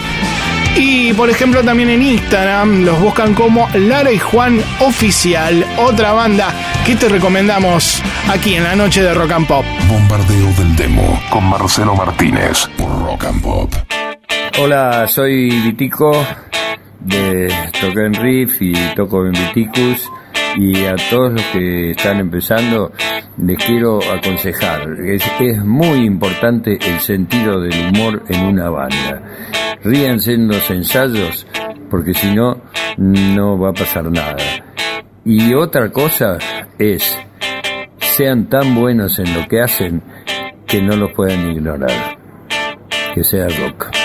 y por ejemplo también en Instagram los buscan como Lara y Juan Oficial, otra banda que te recomendamos aquí en la noche de Rock and Pop. Bombardeo del demo con Marcelo Martínez por Rock and Pop. Hola, soy Vitico de Tocar en Riff y toco en Viticus y a todos los que están empezando les quiero aconsejar, es, es muy importante el sentido del humor en una banda. Ríanse en los ensayos porque si no, no va a pasar nada. Y otra cosa es, sean tan buenos en lo que hacen que no los puedan ignorar. Que sea rock.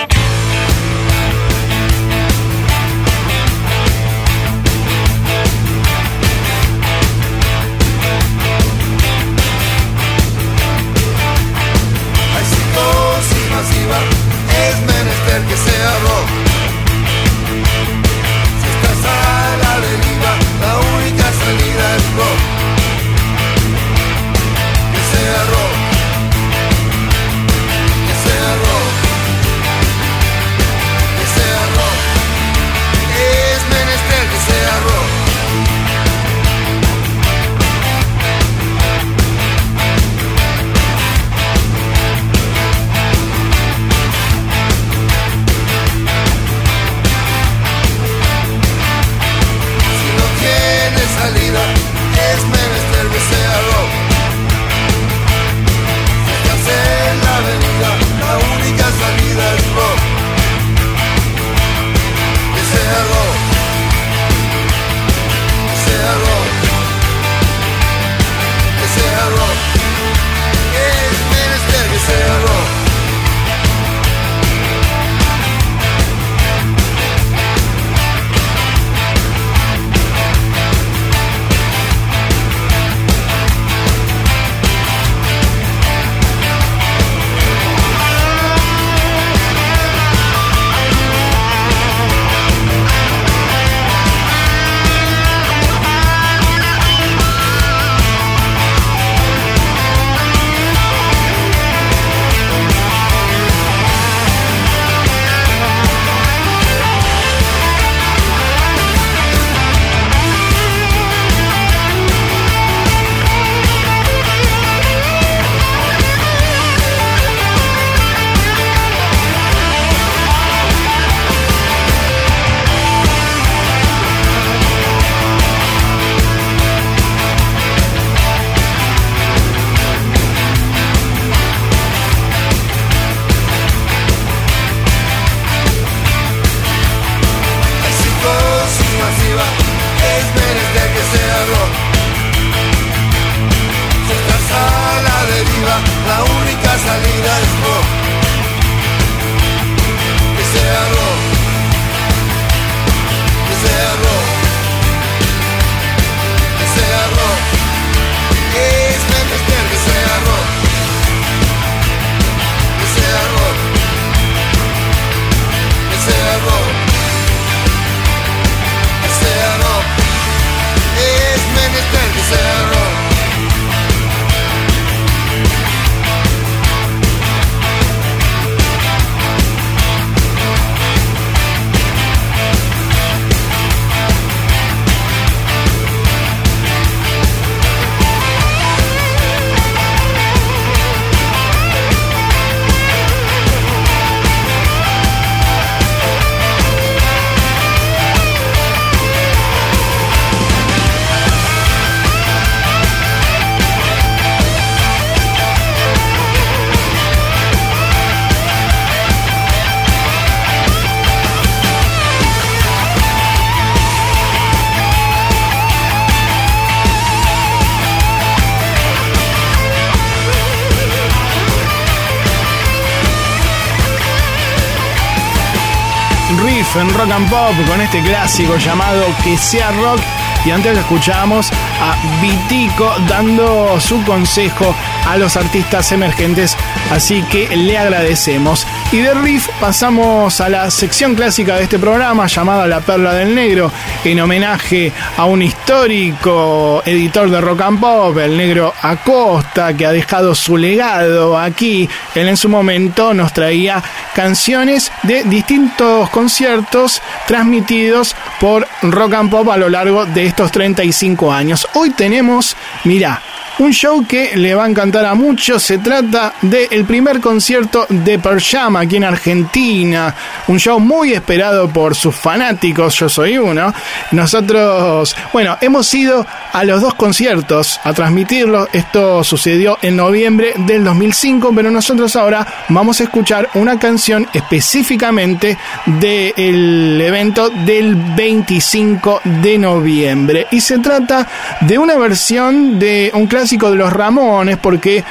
Pop con este clásico llamado Que sea rock. Y antes escuchábamos a Vitico dando su consejo a los artistas emergentes. Así que le agradecemos. Y de Riff pasamos a la sección clásica de este programa llamada La Perla del Negro, en homenaje a un histórico editor de rock and pop, el negro Acosta, que ha dejado su legado aquí. Él en su momento nos traía canciones de distintos conciertos transmitidos por rock and pop a lo largo de estos 35 años. Hoy tenemos, mira, un show que le va a encantar a muchos. Se trata del primer concierto de Pearl Jam aquí en Argentina. Un show muy esperado por sus fanáticos. Yo soy uno. Nosotros, bueno, hemos ido a los dos conciertos a transmitirlo. Esto sucedió en noviembre del 2005, pero nosotros ahora vamos a escuchar una canción específicamente del evento del 25 de noviembre. Y se trata de una versión de un clásico de los Ramones porque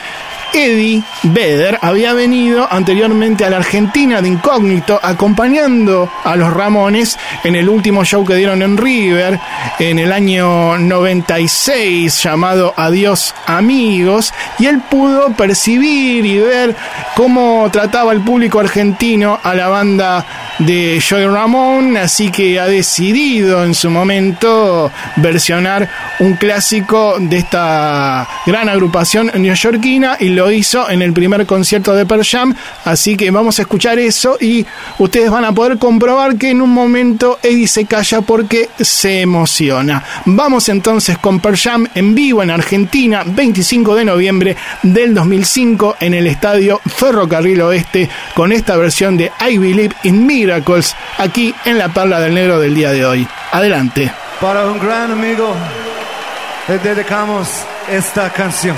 Eddie Vedder había venido anteriormente a la Argentina de incógnito acompañando a los Ramones en el último show que dieron en River en el año 96 llamado Adiós amigos y él pudo percibir y ver cómo trataba el público argentino a la banda de Joy Ramón así que ha decidido en su momento versionar un clásico de esta gran agrupación neoyorquina y lo hizo en el primer concierto de Pearl Jam, así que vamos a escuchar eso y ustedes van a poder comprobar que en un momento Eddie se calla porque se emociona. Vamos entonces con Pearl Jam en vivo en Argentina, 25 de noviembre del 2005 en el estadio Ferrocarril Oeste con esta versión de I Believe in Miracles aquí en la Perla del Negro del día de hoy. Adelante. Para un gran amigo le dedicamos esta canción.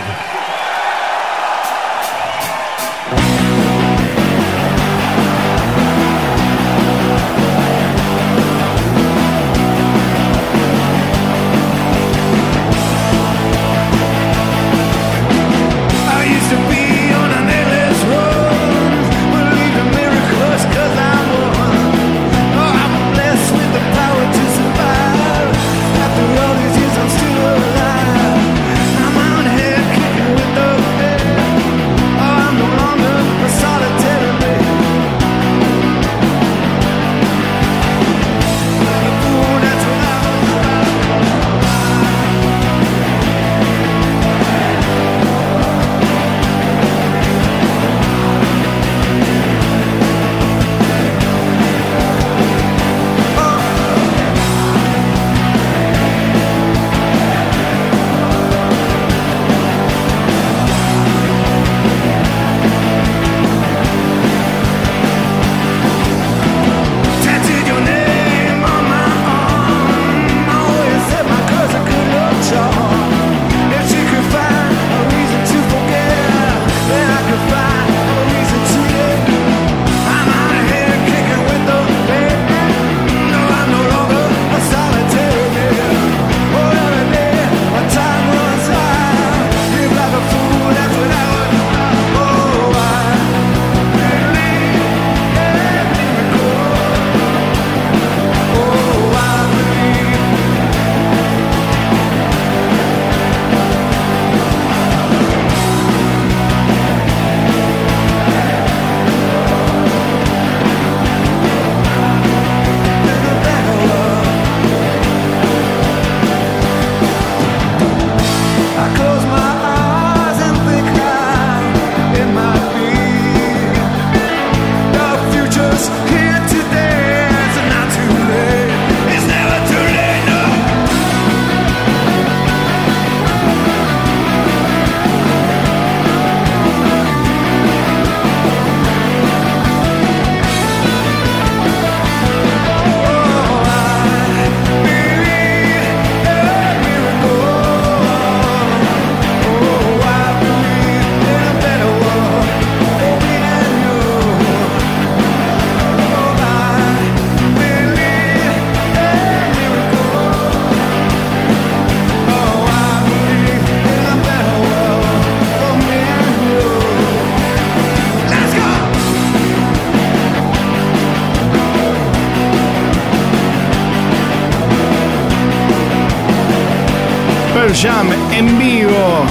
Jam en vivo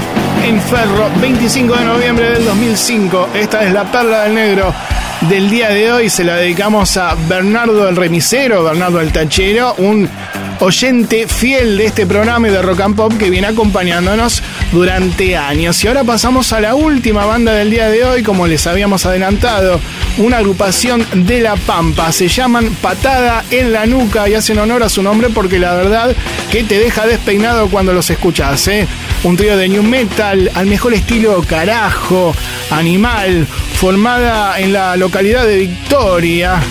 en Ferro, 25 de noviembre del 2005. Esta es la perla del negro del día de hoy. Se la dedicamos a Bernardo el remisero, Bernardo el tachero, un oyente fiel de este programa y de Rock and Pop que viene acompañándonos durante años. Y ahora pasamos a la última banda del día de hoy, como les habíamos adelantado, una agrupación de La Pampa. Se llaman Patada en la Nuca y hacen honor a su nombre porque la verdad que te deja despeinado cuando los escuchas. ¿eh? Un trío de new metal al mejor estilo carajo, animal, formada en la localidad de Victoria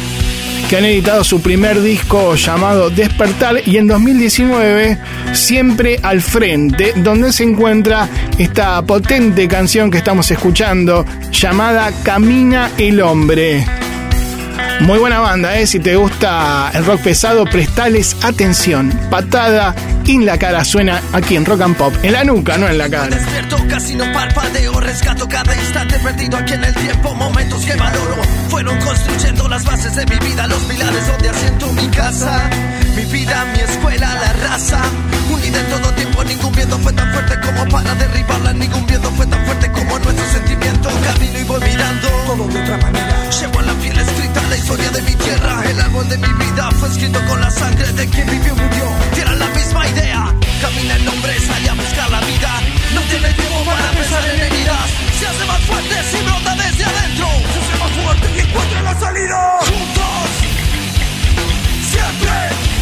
que han editado su primer disco llamado Despertar y en 2019 Siempre al Frente, donde se encuentra esta potente canción que estamos escuchando llamada Camina el Hombre. Muy buena banda, ¿eh? Si te gusta el rock pesado, prestales atención. Patada en la cara suena aquí en Rock and Pop. En la nuca, no en la cara. Despierto, casi no parpadeo, rescato cada instante perdido aquí en el tiempo, momentos que valoro. Fueron construyendo las bases de mi vida, los pilares donde asiento mi casa. Mi vida, mi escuela, la raza. Unida en todo tiempo, ningún viento fue tan fuerte como para derribarla. Ningún viento fue tan fuerte como nuestro sentimiento. Camino y voy mirando todo de otra manera. Llevo en la piel escrita la historia de mi tierra. El árbol de mi vida fue escrito con la sangre de quien vivió y murió. Tienen la misma idea. Camina el hombre, sale a buscar la vida. No tiene tiempo para pensar en heridas. Se hace más fuerte si brota desde adentro. Se hace más fuerte y encuentra la salida. Juntos, siempre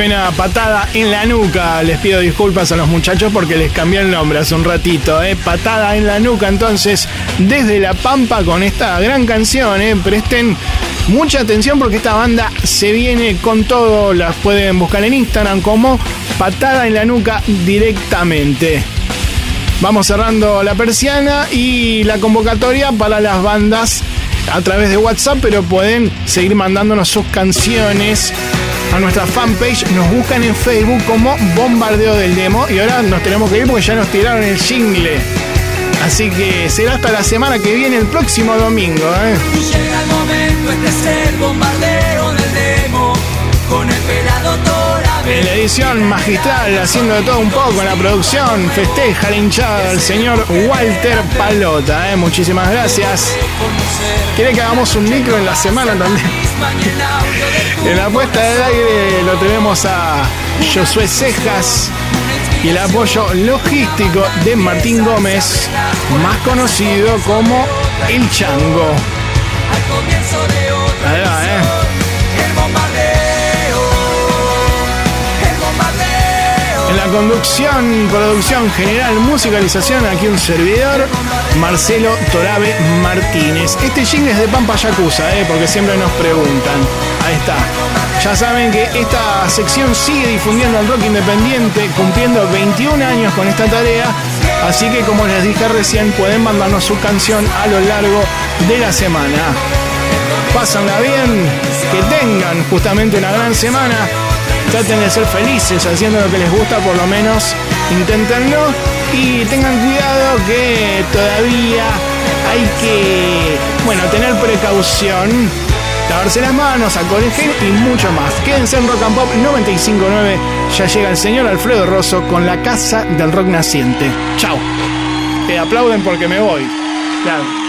Suena patada en la nuca. Les pido disculpas a los muchachos porque les cambié el nombre hace un ratito. ¿eh? Patada en la nuca. Entonces, desde La Pampa con esta gran canción. ¿eh? Presten mucha atención porque esta banda se viene con todo. Las pueden buscar en Instagram como Patada en la nuca directamente. Vamos cerrando la persiana y la convocatoria para las bandas a través de WhatsApp, pero pueden seguir mandándonos sus canciones a nuestra fanpage. Nos buscan en Facebook como Bombardeo del Demo. Y ahora nos tenemos que ir porque ya nos tiraron el jingle. Así que será hasta la semana que viene, el próximo domingo. ¿eh? Llega el momento, este es el bombardeo del demo. Con el pelado Tora En la edición magistral, haciendo de todo un poco en la producción, festeja la hinchada del señor Walter Palota. ¿eh? Muchísimas gracias. ¿Quiere que hagamos un micro en la semana también? En la puesta del aire lo tenemos a Josué Cejas y el apoyo logístico de Martín Gómez, más conocido como El Chango. Ahí va, ¿eh? En la conducción, producción general, musicalización, aquí un servidor, Marcelo Torabe Martínez. Este jingle es de Pampa Yakuza, ¿eh? porque siempre nos preguntan. Ahí está. Ya saben que esta sección sigue difundiendo el rock independiente, cumpliendo 21 años con esta tarea. Así que, como les dije recién, pueden mandarnos su canción a lo largo de la semana. Pásanla bien, que tengan justamente una gran semana. Traten de ser felices haciendo lo que les gusta, por lo menos inténtenlo. Y tengan cuidado que todavía hay que, bueno, tener precaución, lavarse las manos, alcohol en y mucho más. Quédense en Rock and Pop 959. Ya llega el señor Alfredo Rosso con la casa del rock naciente. Chao. Te aplauden porque me voy. Claro.